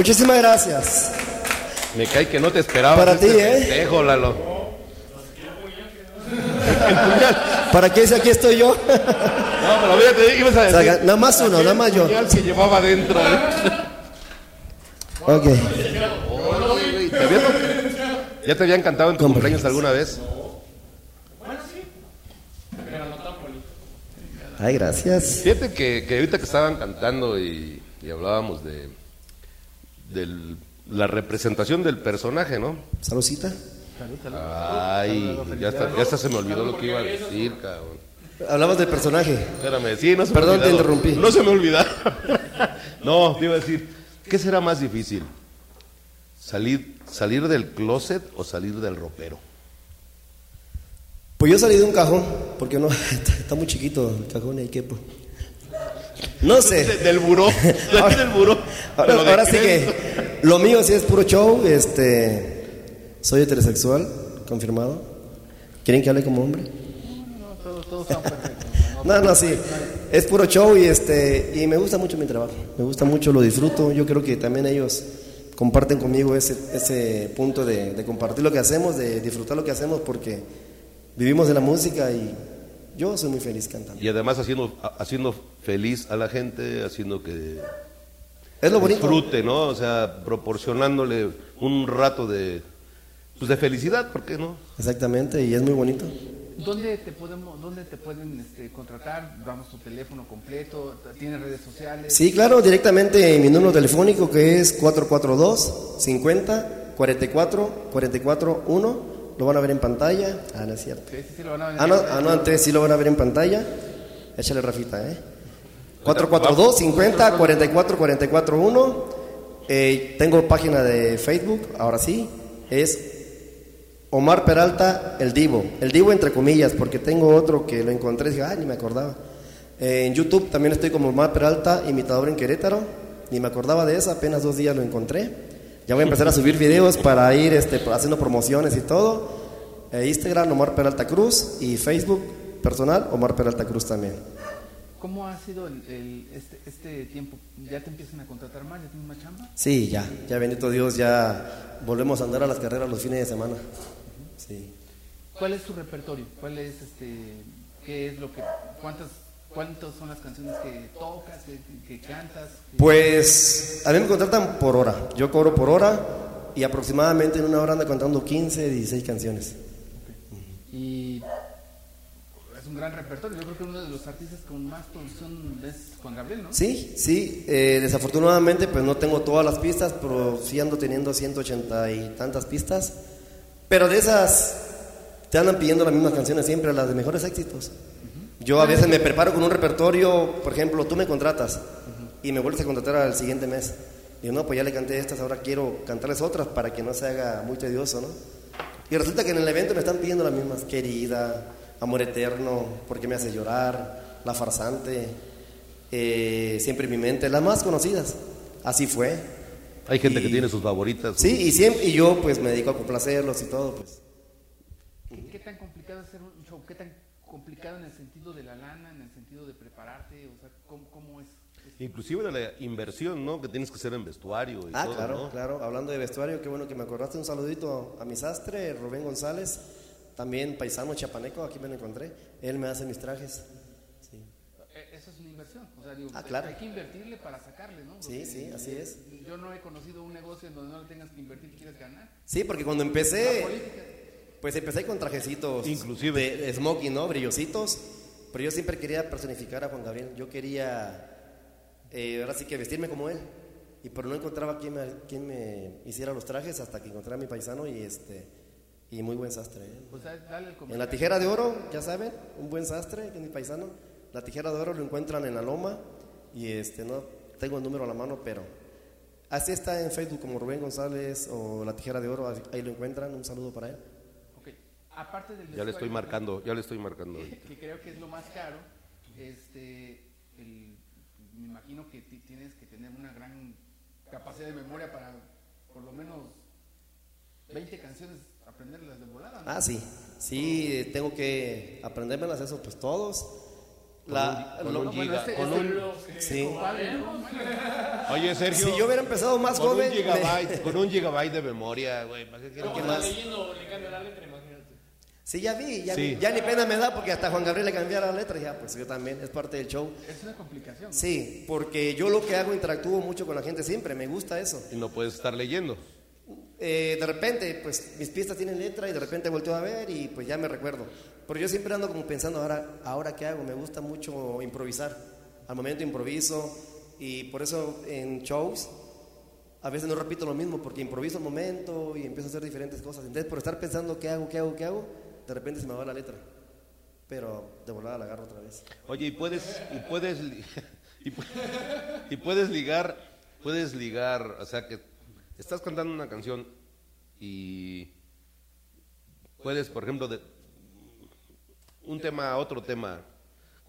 Speaker 1: Muchísimas gracias.
Speaker 3: Me cae que no te esperaba.
Speaker 1: Para
Speaker 3: este
Speaker 1: ti, ¿eh?
Speaker 3: festejo, Lalo.
Speaker 1: ¿Para qué si aquí estoy yo?
Speaker 3: No, pero fíjate, ibas a
Speaker 1: O sea,
Speaker 3: decir.
Speaker 1: nada más uno, nada más yo.
Speaker 3: El que llevaba adentro. ¿eh?
Speaker 1: Ok.
Speaker 3: ¿te había ¿Ya te habían cantado en tu cumpleaños alguna vez?
Speaker 1: Ay, gracias.
Speaker 3: Fíjate que, que ahorita que estaban cantando y, y hablábamos de, de la representación del personaje, ¿no?
Speaker 1: Saludcita.
Speaker 3: Ay, ya hasta, ya hasta se me olvidó lo que iba a decir, cabrón.
Speaker 1: Hablamos del personaje.
Speaker 3: Espérame, sí, no se me
Speaker 1: Perdón, te interrumpí.
Speaker 3: No se me olvidó. no, te iba a decir, ¿qué será más difícil? ¿Salir, ¿Salir del closet o salir del ropero?
Speaker 1: Pues yo salí de un cajón, porque no, está muy chiquito el cajón y ahí quepo. No sé.
Speaker 3: De- del buró,
Speaker 1: Ahora-
Speaker 3: del buró.
Speaker 1: Ahora,
Speaker 3: Pero de
Speaker 1: ahora sí que lo mío sí es puro show, este, soy heterosexual, confirmado. ¿Quieren que hable como hombre?
Speaker 2: Todos, todos son perfectos.
Speaker 1: No, no, sí. Es puro show y este y me gusta mucho mi trabajo. Me gusta mucho, lo disfruto. Yo creo que también ellos comparten conmigo ese, ese punto de, de compartir lo que hacemos, de disfrutar lo que hacemos porque vivimos de la música y yo soy muy feliz cantando.
Speaker 3: Y además haciendo, haciendo feliz a la gente, haciendo que
Speaker 1: Es lo bonito.
Speaker 3: disfrute, ¿no? O sea, proporcionándole un rato de, pues de felicidad, ¿por qué no?
Speaker 1: Exactamente, y es muy bonito.
Speaker 2: ¿Dónde te podemos, dónde te pueden este, contratar? Damos tu teléfono completo, tienes redes sociales.
Speaker 1: Sí, claro, directamente en mi número telefónico que es 442 50 44 44 1. Lo van a ver en pantalla. Ah, no es cierto.
Speaker 2: Sí, sí, sí, lo van a ver.
Speaker 1: Ah, no, ah, no, antes sí lo van a ver en pantalla. Échale Rafita, ¿eh? 442 50 44 44 1. Eh, tengo página de Facebook, ahora sí. Es Omar Peralta, el Divo. El Divo entre comillas, porque tengo otro que lo encontré y dije, ay, ni me acordaba. Eh, en YouTube también estoy como Omar Peralta, imitador en Querétaro. Ni me acordaba de eso, apenas dos días lo encontré. Ya voy a empezar a subir videos para ir este, haciendo promociones y todo. Eh, Instagram, Omar Peralta Cruz. Y Facebook personal, Omar Peralta Cruz también.
Speaker 2: ¿Cómo ha sido el, el- este, este tiempo? ¿Ya te empiezan a contratar más? ¿Ya tienes más chamba?
Speaker 1: Sí, ya, ya bendito Dios, ya volvemos a andar a las carreras los fines de semana. Sí.
Speaker 2: ¿Cuál es tu repertorio? ¿Cuál es este, qué es lo que, cuántas, cuántas son las canciones que tocas, que, que cantas? que-
Speaker 1: Pues a mí me contratan por hora. Yo cobro por hora y aproximadamente en una hora ando contando 15, 16 canciones.
Speaker 2: Y es un gran repertorio. Yo creo que uno de los artistas con más producción es Juan Gabriel, ¿no?
Speaker 1: Sí, sí. eh, desafortunadamente pues no tengo todas las pistas, pero sí ando teniendo 180 y tantas pistas. Pero de esas te andan pidiendo las mismas canciones siempre, las de mejores éxitos. Yo a veces me preparo con un repertorio, por ejemplo, tú me contratas y me vuelves a contratar al siguiente mes. Digo, no, pues ya le canté estas, ahora quiero cantarles otras para que no se haga muy tedioso, ¿no? Y resulta que en el evento me están pidiendo las mismas, querida, amor eterno, porque me hace llorar, la farsante, eh, siempre en mi mente, las más conocidas. Así fue.
Speaker 3: Hay gente que tiene sus favoritas.
Speaker 1: Sí, y siempre, y yo pues me dedico a complacerlos y todo, pues.
Speaker 2: ¿Qué, qué tan complicado es hacer un show? ¿Qué tan complicado en el sentido de la lana, en el sentido de prepararte? O sea, ¿cómo, cómo es?
Speaker 3: Inclusive de la inversión, ¿no? Que tienes que hacer en vestuario y
Speaker 1: Ah,
Speaker 3: todo,
Speaker 1: claro,
Speaker 3: ¿no?
Speaker 1: claro. Hablando de vestuario, qué bueno que me acordaste. Un saludito a mi sastre, Rubén González, también paisano chapaneco, aquí me lo encontré. Él me hace mis trajes. Sí,
Speaker 2: Eh, Eso es una inversión. O sea, digo,
Speaker 1: Ah, claro.
Speaker 2: hay que invertirle para sacarle, ¿no?
Speaker 1: Sí, sí, así es.
Speaker 2: Yo no he conocido un negocio en donde no le tengas que invertir y quieres ganar.
Speaker 1: Sí, porque cuando
Speaker 2: La
Speaker 1: empecé,
Speaker 2: política.
Speaker 1: Pues empecé con trajecitos
Speaker 3: Inclusive.
Speaker 1: de, smoking, ¿no? Brillositos. Pero yo siempre quería personificar a Juan Gabriel. Yo quería, eh, ahora sí que vestirme como él. Y pero no encontraba quién me, quién me hiciera los trajes hasta que encontré a mi paisano y este y muy buen sastre. ¿eh?
Speaker 2: Sea, dale el
Speaker 1: En la tijera de oro, ya saben, un buen sastre, que es mi paisano. La tijera de oro lo encuentran en la loma y este no tengo el número a la mano, pero así está en Facebook como Rubén González o la tijera de oro, ahí lo encuentran. Un saludo para él.
Speaker 2: Aparte del
Speaker 3: Ya le estoy marcando, ya le estoy marcando. ahorita.
Speaker 2: que creo que es lo más caro, este, el- me imagino que ti- tienes que tener una gran capacidad de memoria para por lo menos 20 canciones aprenderlas de volada. ¿no?
Speaker 1: Ah, sí, sí, tengo que aprendérmelas eso, pues todos. La-
Speaker 3: con un giga-
Speaker 2: este-
Speaker 3: con
Speaker 2: este-
Speaker 3: un-
Speaker 1: sí.
Speaker 2: ¿no?
Speaker 3: Oye, Sergio.
Speaker 1: Si yo hubiera empezado más
Speaker 3: con
Speaker 1: joven,
Speaker 3: Un
Speaker 1: me-
Speaker 3: gigabyte, con un gigabyte de memoria, güey. ¿para qué quieres
Speaker 1: ¿Qué
Speaker 3: que
Speaker 1: más?
Speaker 12: leyendo le cambia la letra.
Speaker 1: Sí, ya vi, ya,
Speaker 3: Sí.
Speaker 1: vi. ya ni pena me da porque hasta Juan Gabriel le cambié la letra y ya, pues yo también, es parte del show.
Speaker 2: Es una complicación. ¿no?
Speaker 1: Sí, porque yo lo que hago interactúo mucho con la gente siempre, me gusta eso.
Speaker 3: Y no puedes estar leyendo.
Speaker 1: Eh, de repente, pues mis pistas tienen letra y de repente volteo a ver y pues ya me recuerdo. Pero yo siempre ando como pensando, ahora, ahora qué hago, me gusta mucho improvisar. Al momento improviso y por eso en shows a veces no repito lo mismo porque improviso al momento y empiezo a hacer diferentes cosas. Entonces por estar pensando qué hago, qué hago, qué hago, de repente se me va la letra. Pero de volada la agarro otra vez.
Speaker 3: Oye, y puedes, y puedes, y, pu- y puedes ligar, puedes ligar, o sea que estás cantando una canción y puedes, por ejemplo, de un tema a otro tema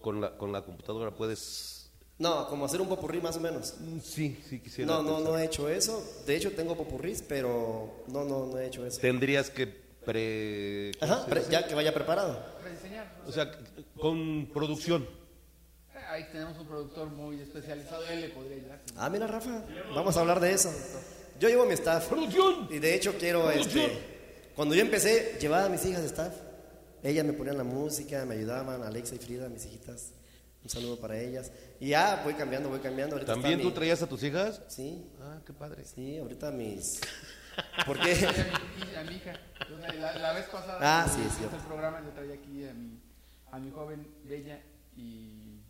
Speaker 3: con la, con la computadora, puedes...
Speaker 1: No, como hacer un popurrí más o menos.
Speaker 3: Sí, sí quisiera.
Speaker 1: No, no,
Speaker 3: pensar.
Speaker 1: no he hecho eso. De hecho tengo popurrís, pero no, no, no he hecho eso.
Speaker 3: Tendrías que pre... ¿cómo
Speaker 1: Ajá, pre- ya que vaya preparado.
Speaker 3: O sea, con producción.
Speaker 2: Ahí tenemos un productor muy especializado, él le podría ayudar.
Speaker 1: Ah, mira, Rafa, vamos a hablar de eso. Yo llevo mi staff.
Speaker 3: ¡Producción!
Speaker 1: Y de hecho quiero,
Speaker 3: ¡Producción!
Speaker 1: este, cuando yo empecé, llevaba a mis hijas de staff. Ellas me ponían la música, me ayudaban, Alexa y Frida, mis hijitas. Un saludo para ellas. Y ya voy cambiando, voy cambiando. Ahorita
Speaker 3: ¿También tú
Speaker 1: mi-
Speaker 3: traías a tus hijas?
Speaker 1: Sí,
Speaker 3: Ah, qué padre.
Speaker 1: sí, ahorita mis... ¿Por qué?
Speaker 2: A mi, a mi hija. La, la vez pasada,
Speaker 1: Ah, sí, es cierto.
Speaker 2: el programa, yo traía aquí a mi, a mi joven, bella y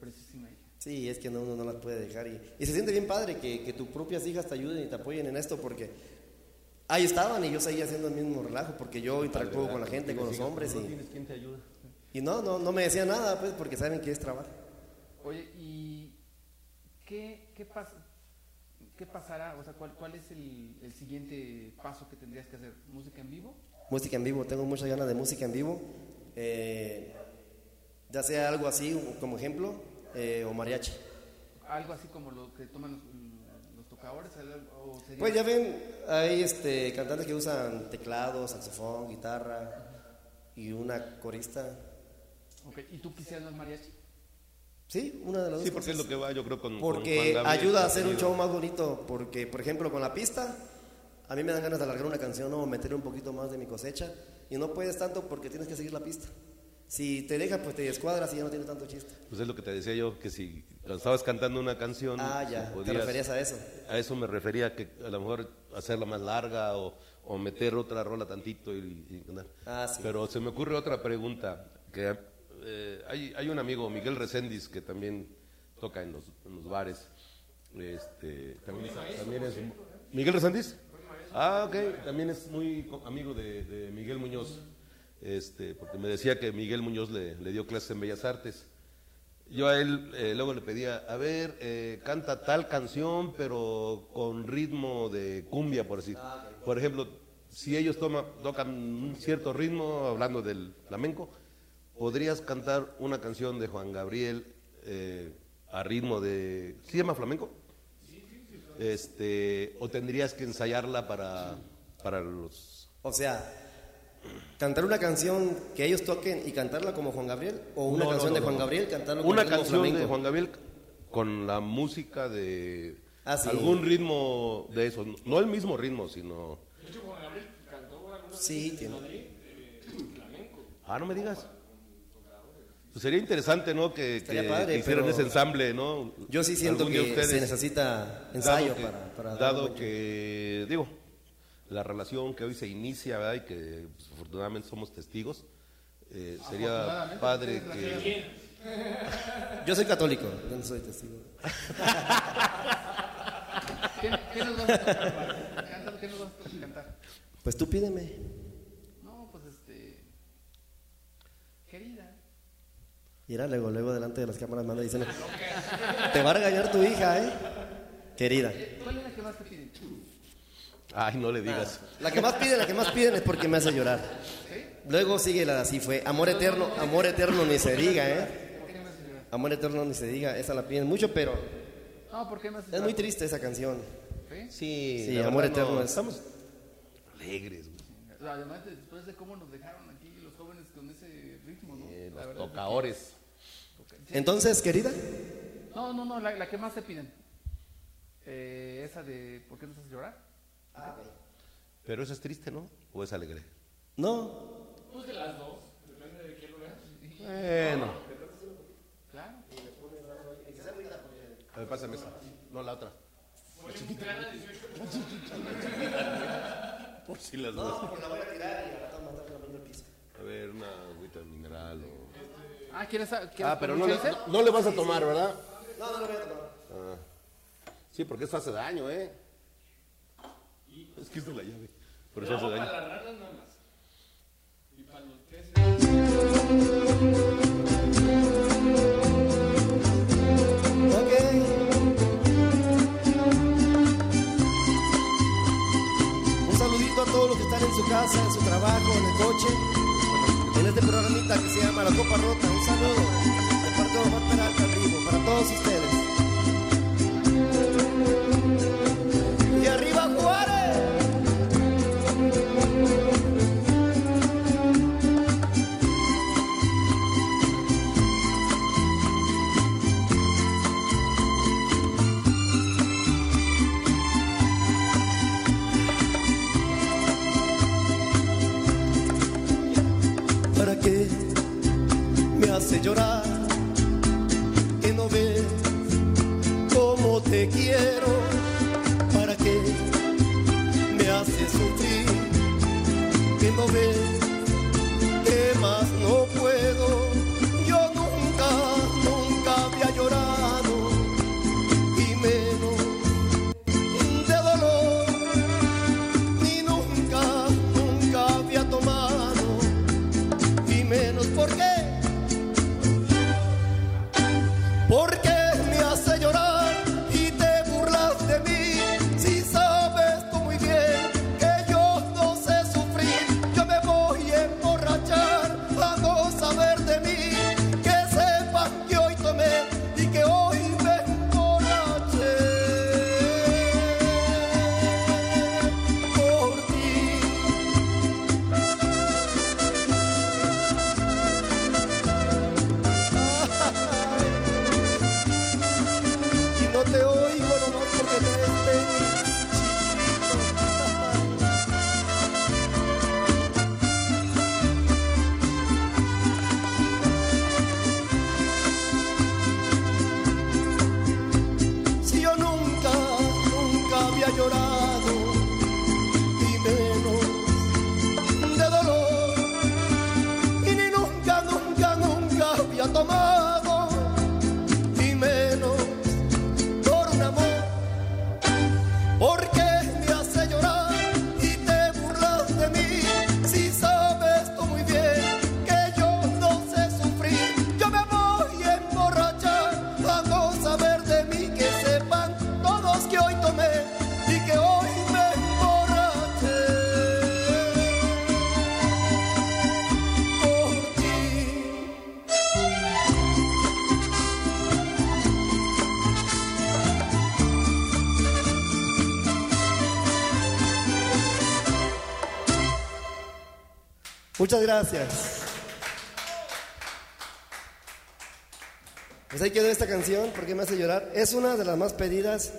Speaker 2: preciosísima hija.
Speaker 1: Sí, es que no, uno no las puede dejar. Y, y se siente bien padre que, que tus propias hijas te ayuden y te apoyen en esto porque ahí estaban y yo seguía haciendo el mismo relajo porque yo interactúo con la gente, con los hombres y,
Speaker 3: ¿Quién te ayuda?
Speaker 1: y no, no, no me decían nada pues porque saben que es trabajo.
Speaker 2: Oye, y ¿qué, qué, pasa, ¿qué pasará? O sea, ¿cuál, cuál es el, el siguiente paso que tendrías que hacer? ¿Música en vivo?
Speaker 1: Música en vivo, tengo muchas ganas de música en vivo. Eh, ya sea algo así como ejemplo, eh, o mariachi.
Speaker 2: Algo así como lo que toman los, los tocadores. O sería-
Speaker 1: Pues ya ven, hay este, cantantes que usan teclado, saxofón, guitarra y una corista.
Speaker 2: Ok, ¿Y tú quisieras más mariachi?
Speaker 1: Sí, una de las dos
Speaker 3: Sí, porque es
Speaker 1: cosas.
Speaker 3: lo que va, yo creo, con. con
Speaker 1: Porque
Speaker 3: Gabriel,
Speaker 1: ayuda a hacer un show más bonito. Porque, por ejemplo, con la pista, a mí me dan ganas de alargar una canción o meter un poquito más de mi cosecha. Y no puedes tanto porque tienes que seguir la pista. Si te dejas, pues te descuadras y ya no tiene tanto chiste.
Speaker 3: Pues es lo que te decía yo, que si estabas cantando una canción.
Speaker 1: Ah, ya,
Speaker 3: si
Speaker 1: te referías a eso.
Speaker 3: A eso me refería, que a lo mejor hacerla más larga o, o meter otra rola tantito y, y.
Speaker 1: Ah, sí.
Speaker 3: Pero se me ocurre otra pregunta, que eh, hay, hay un amigo, Miguel Reséndiz, que también toca en los, en los bares. Este, también, es, también es- ¿Miguel Reséndiz? Ah, ok, también es muy amigo de, de Miguel Muñoz, este, porque me decía que Miguel Muñoz le, le dio clases en Bellas Artes. Yo a él eh, luego le pedía, a ver, eh, canta tal canción, pero con ritmo de cumbia, por decir. Por ejemplo, si ellos toma- tocan un cierto ritmo, hablando del flamenco, ¿podrías cantar una canción de Juan Gabriel eh, a ritmo de... ¿Sí se llama flamenco? Este, ¿O tendrías que ensayarla para, para los...
Speaker 1: O sea, cantar una canción que ellos toquen y cantarla como Juan Gabriel, o una
Speaker 3: No,
Speaker 1: canción
Speaker 3: no,
Speaker 1: de
Speaker 3: no,
Speaker 1: Juan
Speaker 3: no.
Speaker 1: Gabriel cantarlo con
Speaker 3: Una canción de
Speaker 1: flamenco.
Speaker 3: Juan Gabriel con la música de
Speaker 1: Ah, sí.
Speaker 3: algún ritmo de eso, no el mismo ritmo, sino
Speaker 4: De hecho, Juan Gabriel cantó algunas
Speaker 1: Sí, tiene.
Speaker 4: eh, flamenco.
Speaker 3: Ah, no me digas. Pues sería interesante, ¿no? Que,
Speaker 1: Estaría
Speaker 3: que-
Speaker 1: padre,
Speaker 3: que hicieran ese ensamble, ¿no?
Speaker 1: Yo sí siento que
Speaker 3: ustedes,
Speaker 1: se necesita ensayo
Speaker 3: dado que-
Speaker 1: para, para dar
Speaker 3: dado que, digo, la relación que hoy se inicia, ¿verdad? Y que pues, afortunadamente somos testigos, eh, sería padre que...
Speaker 1: Yo soy católico, yo no soy testigo.
Speaker 2: ¿Qué, qué nos vas a tocar? Cántalo, ¿Qué nos vas a cantar?
Speaker 1: Pues tú pídeme.
Speaker 2: No, pues este. Querida.
Speaker 1: Y era luego, luego delante de las cámaras manda diciendo, te va a regañar tu hija, ¿eh? Querida.
Speaker 2: ¿Cuál es la que más te piden?
Speaker 3: Ay, no le digas.
Speaker 1: La que más piden, la que más piden es porque me hace llorar. Luego sigue la de así fue, amor eterno, amor eterno ni se diga, ¿eh?
Speaker 2: ¿Por qué me haces llorar?
Speaker 1: Amor eterno ni se diga, esa la piden mucho, pero
Speaker 2: No, ¿por qué me haces
Speaker 1: es muy triste esa canción.
Speaker 2: ¿Sí?
Speaker 1: Amor eterno
Speaker 3: no,
Speaker 1: es-
Speaker 3: Estamos alegres, güey.
Speaker 2: Además, después de cómo nos dejaron aquí los jóvenes con ese ritmo, ¿no?
Speaker 3: Eh,
Speaker 2: La
Speaker 3: los
Speaker 2: verdad es que-
Speaker 3: tocadores.
Speaker 1: Entonces, querida,
Speaker 2: No, no, no, la, la que más te piden. Eh, esa de ¿por qué nos haces llorar?
Speaker 3: Pero eso es triste, ¿no? ¿O es alegre?
Speaker 1: no,
Speaker 4: Pues de las dos, depende de quién lo veas.
Speaker 3: Bueno.
Speaker 2: Claro.
Speaker 3: A ver, pásame esa. No, la otra. Por si las dos.
Speaker 1: porque la voy a tirar y a mandar el piso.
Speaker 3: A ver, una agüita mineral o...
Speaker 2: Ah, ¿quieres, quieres
Speaker 3: Ah, pero no le, no, no le vas a tomar, ¿verdad?
Speaker 1: No, no lo voy a tomar.
Speaker 3: Ah. Sí, porque eso hace daño, ¿eh? Es que es de la llave. Por eso hace
Speaker 4: Para
Speaker 3: daño.
Speaker 4: las ranas nada más. Y para los peces.
Speaker 1: Un saludito a todos los que están en su casa, en su trabajo, en el coche, en este programita que se llama La Copa Rota. Un saludo de parte de Omar Peralta al vivo, para todos ustedes. Llorar? Que no ves cómo te quiero. ¿Para qué me hace sufrir? Que no ves que más no puedo. Muchas gracias. Pues ahí quedó esta canción, porque me hace llorar. Es una de las más pedidas.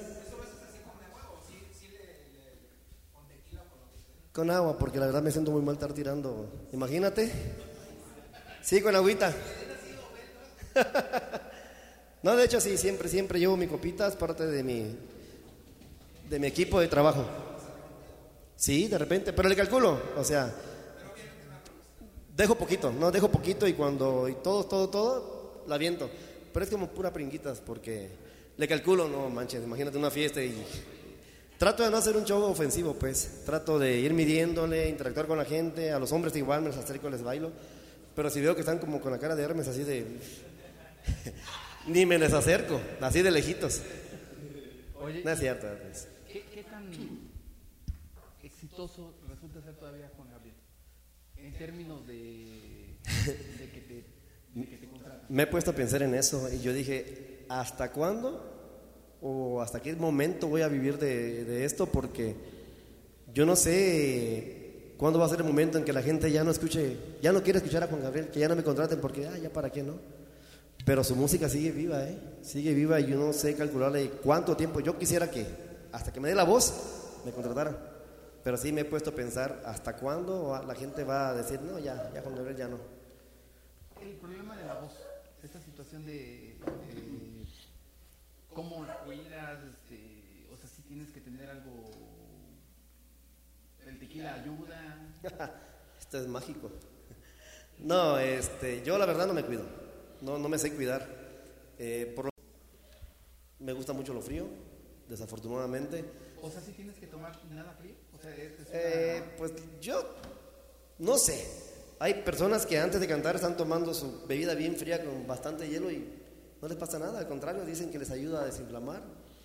Speaker 1: Con agua, porque la verdad me siento muy mal estar tirando. Imagínate. Sí, con agüita. No, de hecho sí, siempre, siempre llevo mi copita, es parte de mi, de mi equipo de trabajo. Sí, de repente, pero le calculo, o sea, dejo poquito, no, dejo poquito y cuando, y todo, todo, todo, la viento. Pero es como pura pringuitas porque le calculo, no manches, imagínate una fiesta y trato de no hacer un show ofensivo, pues. Trato de ir midiéndole, interactuar con la gente, a los hombres igual me los acerco, les bailo. Pero si veo que están como con la cara de Hermes así de... Ni me les acerco, así de lejitos.
Speaker 2: Oye,
Speaker 1: No es cierto. pues.
Speaker 2: ¿Qué, qué tan exitoso resulta ser todavía términos de, de que te, de que te contratan.
Speaker 1: Me he puesto a pensar en eso y yo dije, ¿hasta cuándo o hasta qué momento voy a vivir de, de esto? Porque yo no sé cuándo va a ser el momento en que la gente ya no escuche, ya no quiere escuchar a Juan Gabriel, que ya no me contraten porque, ah, ya para qué, ¿no? Pero su música sigue viva, ¿eh? Sigue viva y yo no sé calcularle cuánto tiempo. Yo quisiera que, hasta que me dé la voz, me contrataran. Pero sí me he puesto a pensar, ¿hasta cuándo la gente va a decir, no, ya, ya Juan Gabriel ya no?
Speaker 2: El problema de la voz, esta situación de cómo la cuidas, este, o sea, si tienes que tener algo, el tequila ayuda.
Speaker 1: Esto es mágico. No, este, yo la verdad no me cuido. No, no me sé cuidar. Eh, por lo- me gusta mucho lo frío, desafortunadamente.
Speaker 2: O sea, si tienes que tomar nada frío. O sea, es, es
Speaker 1: Eh, pues yo no sé. Hay personas que antes de cantar están tomando su bebida bien fría con bastante hielo y no les pasa nada. Al contrario, dicen que les ayuda a desinflamar.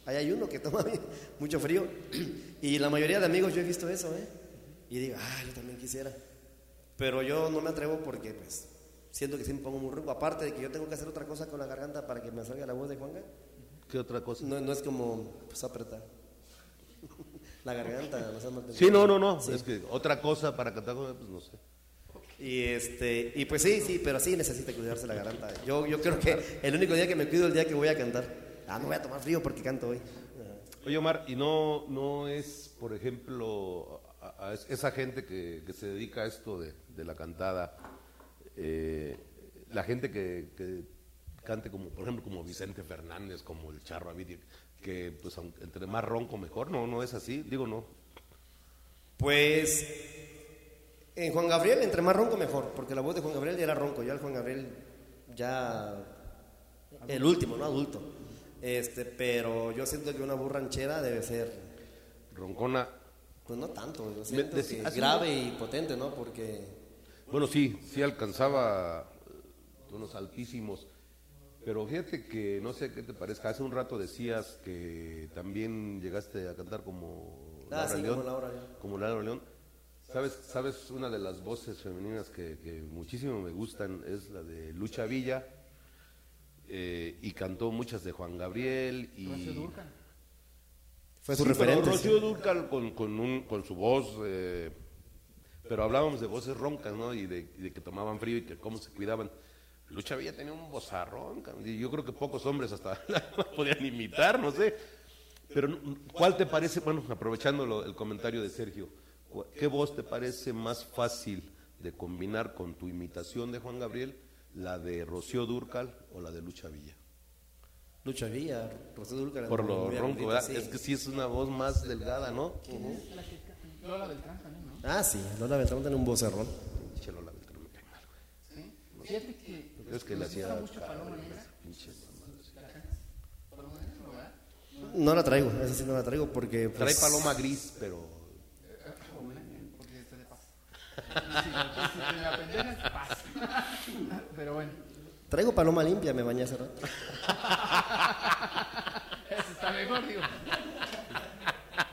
Speaker 1: Ahí hay uno que toma mucho frío. Y la mayoría de amigos yo he visto eso, ¿eh? Y digo, ah, yo también quisiera. Pero yo no me atrevo porque, pues, siento que siempre pongo muy ronco. Aparte de que yo tengo que hacer otra cosa con la garganta para que me salga la voz de Juanga.
Speaker 3: ¿Qué otra cosa?
Speaker 1: No, no es como, pues, apretar. La garganta,
Speaker 3: Sí, no, no, no.
Speaker 1: Sí.
Speaker 3: Es que otra cosa para cantar, pues no sé.
Speaker 1: Y este, y pues sí, sí, pero sí necesita cuidarse la garganta. Yo, yo creo que el único día que me cuido es el día que voy a cantar. Ah, no voy a tomar frío porque canto hoy.
Speaker 3: Oye, Omar, ¿y no, no es, por ejemplo, a, a es- esa gente que, que se dedica a esto de, de la cantada, eh, la gente que, que cante como, por ejemplo, como Vicente Fernández, como el Charro Avidia, que pues entre más ronco mejor, no, no es así, digo no.
Speaker 1: Pues en Juan Gabriel, entre más ronco mejor, porque la voz de Juan Gabriel ya era ronco, ya el Juan Gabriel ya el último, no adulto. Este, pero yo siento que una voz ranchera debe ser
Speaker 3: Roncona,
Speaker 1: pues no tanto, yo siento
Speaker 3: Me-
Speaker 1: que grave y potente, ¿no? Porque
Speaker 3: Bueno, sí, sí alcanzaba eh, unos altísimos. Pero fíjate que, no sé qué te parezca, hace un rato decías que también llegaste a cantar como
Speaker 1: Ah,
Speaker 3: Laura
Speaker 1: sí,
Speaker 3: León.
Speaker 1: como Laura León.
Speaker 3: como Laura León. ¿Sabes, ¿Sabes? Una de las voces femeninas que, que muchísimo me gustan es la de Lucha Villa. eh, y cantó muchas de Juan Gabriel y...
Speaker 1: Fue su
Speaker 3: Sí, pero
Speaker 1: referente.
Speaker 3: Rocío Dúrcal con, con, un- con su voz, eh, pero hablábamos de voces roncas, ¿no? Y de, y de que tomaban frío y que cómo se cuidaban. Lucha Villa tenía un y yo creo que pocos hombres hasta la podían imitar, no sé. Pero, ¿cuál te parece, bueno, aprovechando lo- el comentario de Sergio, ¿qué voz te parece más fácil de combinar con tu imitación de Juan Gabriel, la de Rocío Dúrcal o la de Lucha Villa?
Speaker 1: Lucha Villa, Rocío Dúrcal.
Speaker 3: Por lo ronco, ¿verdad?
Speaker 1: sí.
Speaker 3: Es que sí es una voz más delgada, ¿no?
Speaker 2: La que canta- Lola Beltrán también, ¿no?
Speaker 1: Ah, sí, Lola Beltrán tiene un.
Speaker 3: Pinche Lola Beltrán me cae mal, güey.
Speaker 2: Sí. Fíjate que
Speaker 3: Es que hacía.
Speaker 2: ¿La Negra, ¿no,
Speaker 1: la traigo, esa sí no la traigo porque...
Speaker 3: Trae
Speaker 1: pues,
Speaker 3: paloma gris, pero
Speaker 2: apendejas, pasa. Pero bueno,
Speaker 1: Traigo paloma limpia, me bañé hace rato.
Speaker 2: eso está mejor, digo.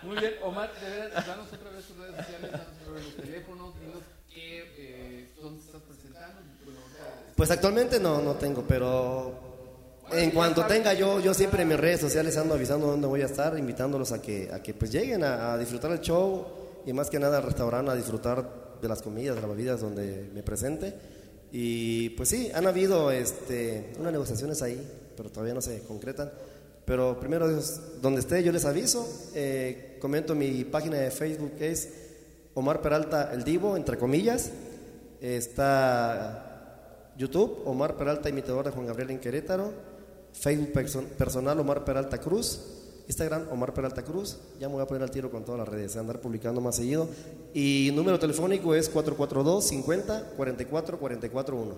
Speaker 2: Muy bien, Omar, de veras, danos otra vez tus redes sociales, danos otra vez los teléfonos, dinos qué, eh, dónde estás presentando. Bueno, ahorita-
Speaker 1: Pues actualmente no, no tengo, pero en cuanto tenga yo, yo siempre en mis redes sociales ando avisando dónde voy a estar, invitándolos a que, a que pues lleguen a, disfrutar el show y más que nada al restaurante a disfrutar de las comidas, de las bebidas donde me presente. Y pues sí, han habido este, unas negociaciones ahí, pero todavía no se concretan. Pero primero, donde esté, yo les aviso. Eh, comento mi página de Facebook, que es Omar Peralta el Divo, entre comillas. Está YouTube, Omar Peralta, imitador de Juan Gabriel en Querétaro. Facebook perso- personal, Omar Peralta Cruz. Instagram, Omar Peralta Cruz. Ya me voy a poner al tiro con todas las redes, a andar publicando más seguido. Y número telefónico es 442 50 44 44 1.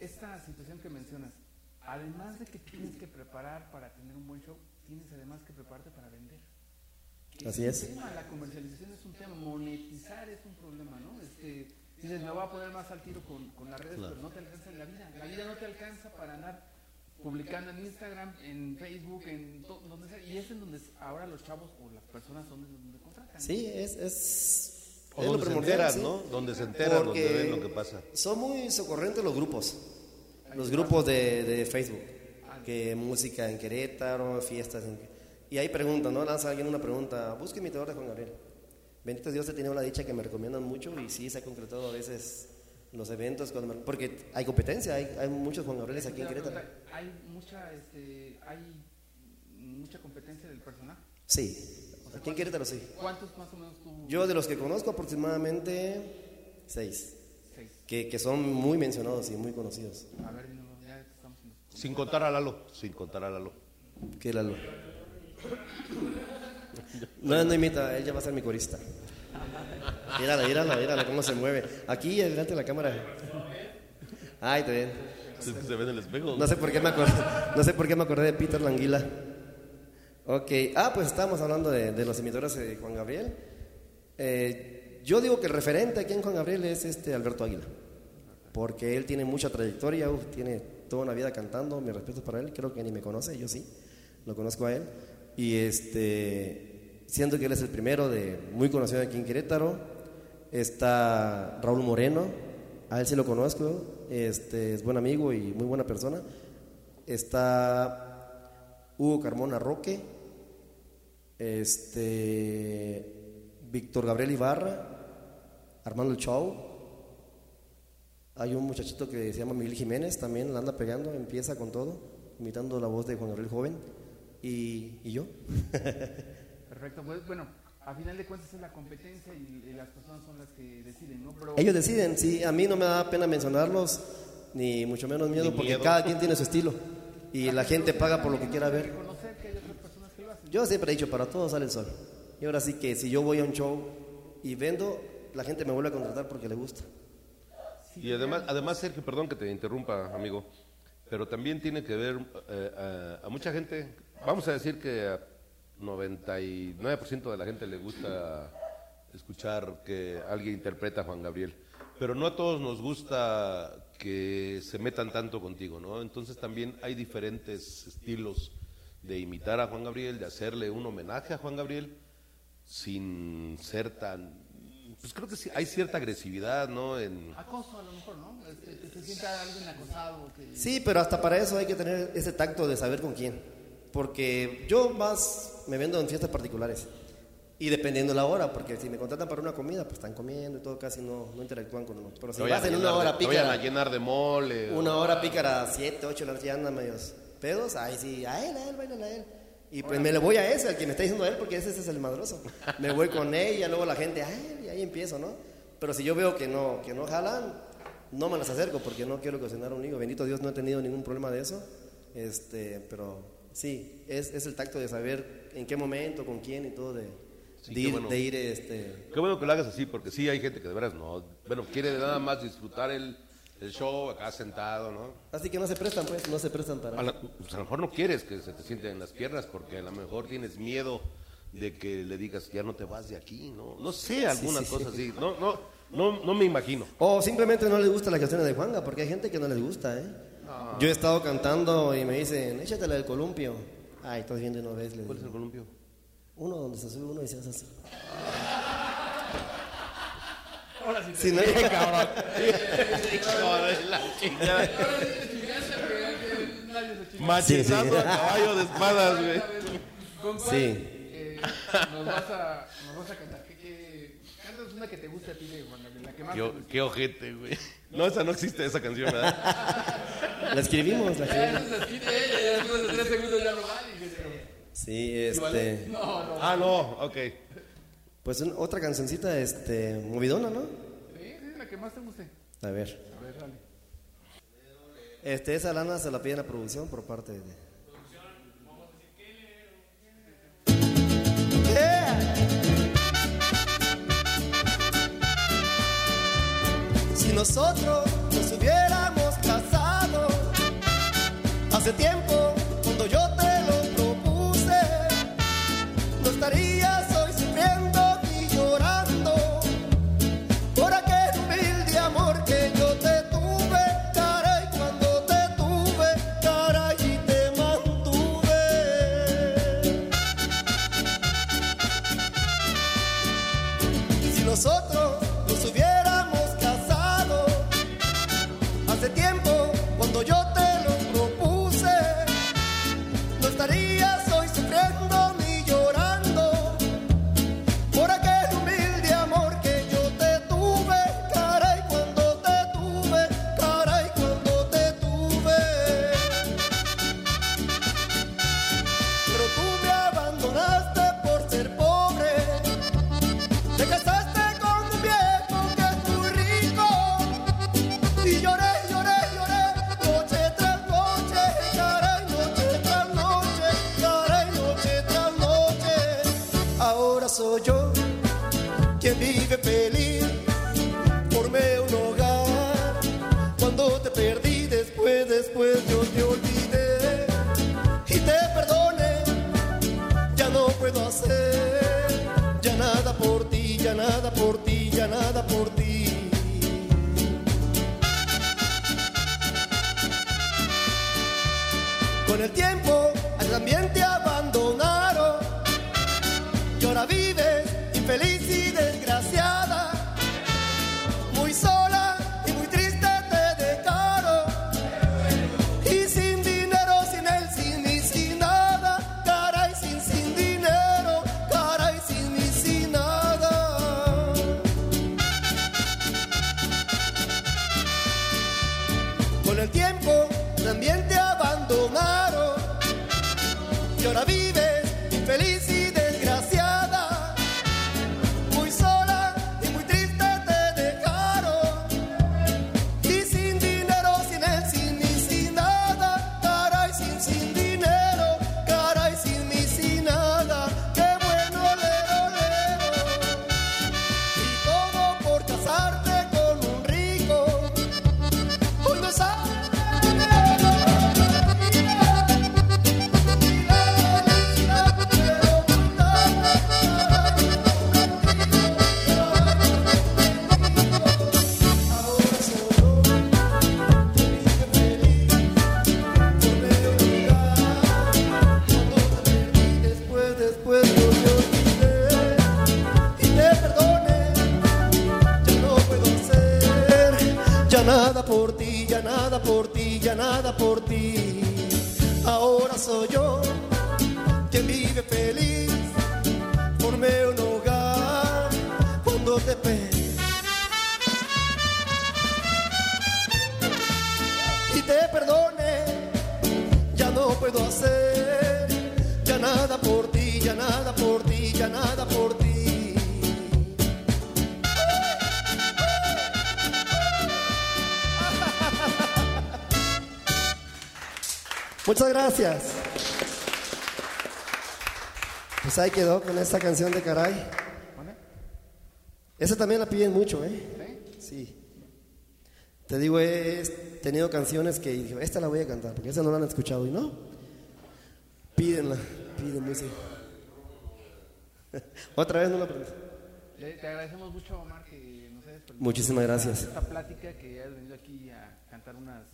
Speaker 2: Esta situación que mencionas, además de que tienes que preparar para tener un buen show, tienes además que prepararte para vender.
Speaker 1: Así es.
Speaker 2: un tema, la comercialización es un tema, monetizar es un problema, ¿no? Este, dices, me voy a poner más al tiro con, con las redes,
Speaker 3: Claro.
Speaker 2: pero no te alcanza en la vida. La vida no te alcanza para andar publicando en Instagram, en Facebook, en to- donde sea. Y es en donde ahora los chavos o las personas son donde contratan.
Speaker 1: Sí, es, es,
Speaker 3: O
Speaker 1: es
Speaker 3: donde se
Speaker 1: primordial,
Speaker 3: enteran,
Speaker 1: sí.
Speaker 3: ¿no? Donde se enteran,
Speaker 1: Porque
Speaker 3: donde ven lo que pasa.
Speaker 1: Son muy socorrentes los grupos, los grupos de, de Facebook, que música en Querétaro, fiestas en... Y ahí preguntan, ¿no? Lanza alguien una pregunta, busque imitador de Juan Gabriel. Bendito Dios, he tenido la dicha que me recomiendan mucho y sí se ha concretado a veces los eventos, cuando me- porque hay competencia, hay, hay muchos Juan Gabrieles aquí en Querétaro.
Speaker 2: pregunta, Hay mucha, este, hay mucha competencia del personaje.
Speaker 1: Sí, aquí en Querétaro sí.
Speaker 2: ¿Cuántos más o menos tú?
Speaker 1: Yo de los que conozco aproximadamente seis,
Speaker 2: Seis.
Speaker 1: que, que son muy mencionados y muy conocidos.
Speaker 2: A ver, dínoslo, ya estamos en los-
Speaker 3: Sin contar a Lalo, sin contar a Lalo.
Speaker 1: ¿Qué Lalo? No, no imita, él ya va a ser mi corista. Mírala, mírala, mírala cómo se mueve. Aquí, delante de la cámara. Ay, te ven.
Speaker 3: Se, se ve en el espejo.
Speaker 1: No sé por qué me acordé, no sé por qué me acordé de Peter Languila. Ok, ah, pues estábamos hablando de, de los imitadores de Juan Gabriel. Eh, yo digo que el referente aquí en Juan Gabriel es este Alberto Águila, porque él tiene mucha trayectoria, uf, tiene toda una vida cantando, mi respeto para él, creo que ni me conoce, yo sí, lo conozco a él. Y este, siento que él es el primero de muy conocido aquí en Querétaro. Está Raúl Moreno, a él sí lo conozco, este, es buen amigo y muy buena persona. Está Hugo Carmona Roque, este, Víctor Gabriel Ibarra, Armando Chau. Hay un muchachito que se llama Miguel Jiménez, también la anda pegando, empieza con todo, imitando la voz de Juan Gabriel Joven. Y, y yo.
Speaker 2: Perfecto, pues bueno, a final de cuentas es la competencia y, y las personas son las que deciden, ¿no? Pero
Speaker 1: Ellos deciden, sí, a mí no me da pena mencionarlos, ni mucho menos miedo,
Speaker 3: Ni
Speaker 1: porque
Speaker 3: miedo.
Speaker 1: cada quien tiene su estilo. Y la gente paga por lo que quiera ver. Yo siempre he dicho, para todos sale el sol. Y ahora sí que si yo voy a un show y vendo, la gente me vuelve a contratar porque le gusta.
Speaker 3: Y además, además, Sergio, perdón que te interrumpa, amigo, pero también tiene que ver eh, a, a mucha gente, vamos a decir que a 99% de la gente le gusta escuchar que alguien interpreta a Juan Gabriel, pero no a todos nos gusta que se metan tanto contigo, ¿no? Entonces también hay diferentes estilos de imitar a Juan Gabriel, de hacerle un homenaje a Juan Gabriel sin ser tan pues creo que sí, hay cierta agresividad, ¿no? En,
Speaker 2: Acoso a lo mejor, ¿no? Este, que se sienta alguien acosado. Que...
Speaker 1: Sí, pero hasta para eso hay que tener ese tacto de saber con quién. Porque yo más me vendo en fiestas particulares. Y dependiendo la hora, porque si me contratan para una comida, pues están comiendo y todo, casi no, no interactúan con uno. Pero si vas en una hora
Speaker 3: de-
Speaker 1: pícara,
Speaker 3: a llenar de mole. o-
Speaker 1: una hora pícara, siete, ocho, la noche ya andan medios pedos, ahí sí, a él, a él, bailan a él. Y pues me le voy a ese, al que me está diciendo a él, porque ese, ese es el madroso. Me voy con ella, luego la gente, a él, y ahí empiezo, ¿no? Pero si yo veo que no, que no jalan, no me las acerco porque no quiero ocasionar un hijo. Bendito Dios, no he tenido ningún problema de eso. Este, pero sí, es, es el tacto de saber en qué momento, con quién y todo, de,
Speaker 3: Sí,
Speaker 1: de
Speaker 3: qué
Speaker 1: ir,
Speaker 3: bueno.
Speaker 1: de ir este,
Speaker 3: Qué bueno que lo hagas así, porque sí hay gente que de veras no. Bueno, quiere nada más disfrutar el, el show acá sentado, ¿no?
Speaker 1: Así que no se prestan, pues, no se prestan para...
Speaker 3: A, la- pues a lo mejor no quieres que se te sienten en las piernas, porque a lo mejor tienes miedo de que le digas ya no te vas de aquí, ¿no? No sé, alguna
Speaker 1: sí, sí.
Speaker 3: cosa así. No, no, no, no me imagino.
Speaker 1: O simplemente no les gustan las canciones de Juanga, porque hay gente que no les gusta, ¿eh? Yo he estado cantando y me dicen, échate la del columpio. Ay, estás viendo y no ves.
Speaker 3: ¿Cuál es el columpio?
Speaker 1: Uno donde se sube uno y se hace así.
Speaker 2: Ahora sí.
Speaker 1: Sí, no,
Speaker 2: cabrón.
Speaker 3: Machetando
Speaker 1: sí.
Speaker 3: a caballo de espadas, güey.
Speaker 2: ¿Con cuál
Speaker 1: Sí.
Speaker 2: eh, nos, vas a, nos vas a cantar? ¿Qué, que cantas una que te guste a ti de Juan Gabriel, la que más
Speaker 3: Qué,
Speaker 2: te guste.
Speaker 3: qué ojete, güey. No, esa no existe, esa canción, ¿verdad?
Speaker 1: La escribimos, la escribimos. Sí, este.
Speaker 2: No, no.
Speaker 3: Ah, no, ok.
Speaker 1: Pues un- otra cancioncita, este, movidona, ¿no?
Speaker 2: Sí, sí, la que más te guste.
Speaker 1: A ver.
Speaker 2: A ver, dale.
Speaker 1: Este, esa lana se la piden a producción por parte de. Si nosotros nos hubiéramos casado. Hace tiempo, cuando yo te lo propuse, no estarías Pues ahí quedó con esta canción de Caray. Esa también la piden mucho, ¿eh? Sí. Te digo, he tenido canciones que dije, esta la voy a cantar, porque esa no la han escuchado y no. Pídenla, piden música. Otra vez no la aprendí.
Speaker 2: Te agradecemos mucho, Omar, que nos hayas
Speaker 1: Muchísimas gracias.
Speaker 2: Esta plática, que hayas venido aquí a cantar unas,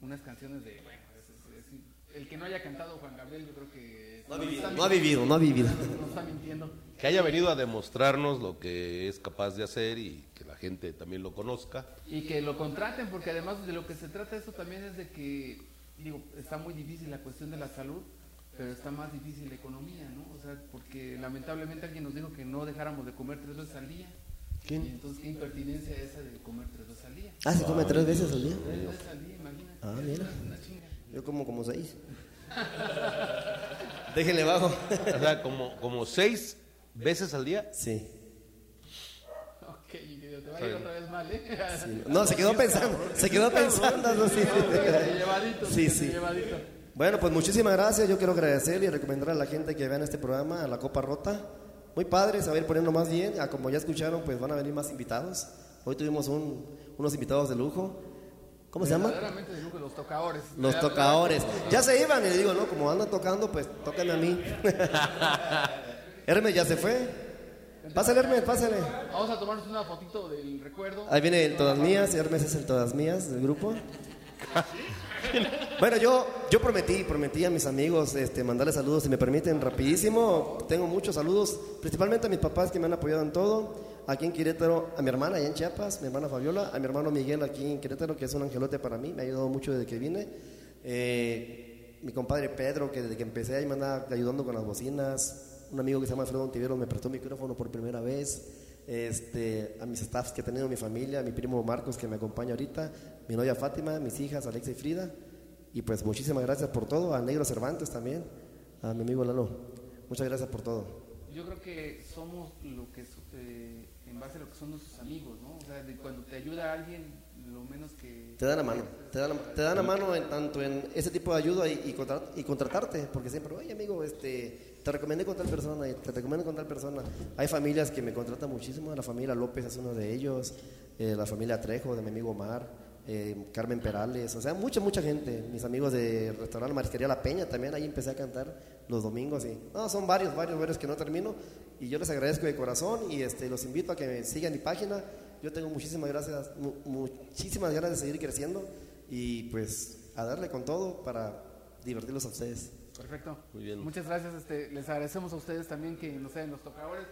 Speaker 2: unas canciones de. Bueno, es- es- es- el que no haya cantado Juan Gabriel, yo creo que.
Speaker 1: No ha vivido, no ha vivido, no ha vivido.
Speaker 2: Nos está mintiendo.
Speaker 3: Que haya venido a demostrarnos lo que es capaz de hacer y que la gente también lo conozca.
Speaker 2: Y que lo contraten, porque además de lo que se trata esto también es de que, digo, está muy difícil la cuestión de la salud, pero está más difícil la economía, ¿no? O sea, porque lamentablemente alguien nos dijo que no dejáramos de comer tres veces al día.
Speaker 1: ¿Quién?
Speaker 2: Y entonces, ¿qué impertinencia esa de comer tres veces al día?
Speaker 1: Ah, ¿se come tres veces al día?
Speaker 2: Tres veces al día, imagínate.
Speaker 1: Ah, mira.
Speaker 2: Es una chinga.
Speaker 1: Yo como como seis. Déjenle bajo.
Speaker 3: O sea, como, como seis veces al día.
Speaker 1: Sí.
Speaker 2: Ok, te va a ir otra vez mal, ¿eh?
Speaker 1: No, se quedó pensando, se quedó pensando. no, sí.
Speaker 2: Llevadito,
Speaker 1: Sí, sí. Bueno, pues muchísimas gracias. Yo quiero agradecer y recomendar a la gente que vean este programa, a la Copa Rota. Muy padre, ir poniendo más bien. Como ya escucharon, pues van a venir más invitados. Hoy tuvimos un- unos invitados de lujo. ¿Cómo se llama?
Speaker 2: De lujo, los tocadores.
Speaker 1: Los tocadores. Ya se iban y le digo, no, como andan tocando, pues tócame a mí. Hermes ya se fue. Pásale, Hermes, pásale.
Speaker 2: Vamos a tomarnos una fotito del recuerdo.
Speaker 1: Ahí viene el Todas Mías, Hermes es el Todas Mías del grupo. Bueno, yo, yo prometí, prometí a mis amigos este, mandarles saludos, si me permiten, rapidísimo. Tengo muchos saludos, principalmente a mis papás que me han apoyado en todo. Aquí en Querétaro, a mi hermana allá en Chiapas, mi hermana Fabiola, a mi hermano Miguel aquí en Querétaro, que es un angelote para mí, me ha ayudado mucho desde que vine. Eh, mi compadre Pedro, que desde que empecé ahí me anda ayudando con las bocinas. Un amigo que se llama Alfredo Ontiveros me prestó micrófono por primera vez. Este, a mis staffs que he tenido mi familia, a mi primo Marcos que me acompaña ahorita, mi novia Fátima, mis hijas Alexa y Frida. Y pues muchísimas gracias por todo, a Negro Cervantes también, a mi amigo Lalo. Muchas gracias por todo.
Speaker 2: Yo creo que somos lo que eh, en base a lo que son nuestros amigos, ¿no? O sea, de cuando te ayuda alguien, lo menos que...
Speaker 1: Te dan la mano, te dan, te dan la mano en, tanto en ese tipo de ayuda y, y, contra- y contratarte, porque siempre, oye amigo, este, te recomendé con tal persona, te recomiendo con tal persona. Hay familias que me contratan muchísimo, la familia López es uno de ellos, eh, la familia Trejo, de mi amigo Omar, eh, Carmen Perales, o sea, mucha, mucha gente. Mis amigos de restaurante Marisquería La Peña también, ahí empecé a cantar los domingos y, no, son varios, varios, varios que no termino y yo les agradezco de corazón y este, los invito a que sigan mi página. Yo tengo muchísimas gracias, mu- muchísimas ganas de seguir creciendo y pues a darle con todo para divertirlos a ustedes.
Speaker 2: Perfecto.
Speaker 3: Muy bien.
Speaker 2: Muchas gracias. Este, les agradecemos a ustedes también que nos sean los tocadores.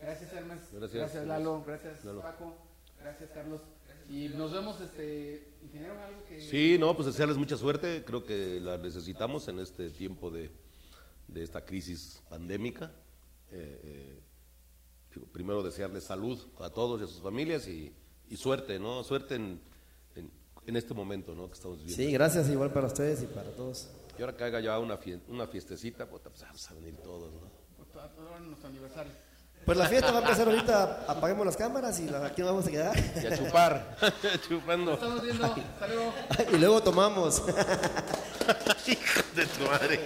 Speaker 2: Gracias, Hermes.
Speaker 3: Gracias.
Speaker 2: Lalo. Gracias,
Speaker 3: Lalo.
Speaker 2: Paco. Gracias, Carlos. Y nos vemos, este, ingeniero, algo que...
Speaker 3: Sí, no, pues desearles mucha suerte. Creo que la necesitamos en este tiempo de, de esta crisis pandémica. Eh, eh, primero desearles salud a todos y a sus familias y, y suerte, ¿no? Suerte en, en, en este momento, ¿no? Que estamos viviendo.
Speaker 1: Sí, gracias igual para ustedes y para todos.
Speaker 3: Y ahora que haga ya una, fie- una fiestecita, puta, pues vamos a venir todos, ¿no?
Speaker 2: Pues, nuestro aniversario.
Speaker 1: Pues la fiesta va a empezar ahorita, apaguemos las cámaras y la- aquí nos vamos a quedar.
Speaker 3: Y a chupar, chupando.
Speaker 2: Estamos viendo. Hasta luego.
Speaker 1: y luego tomamos.
Speaker 3: Hijo de tu madre.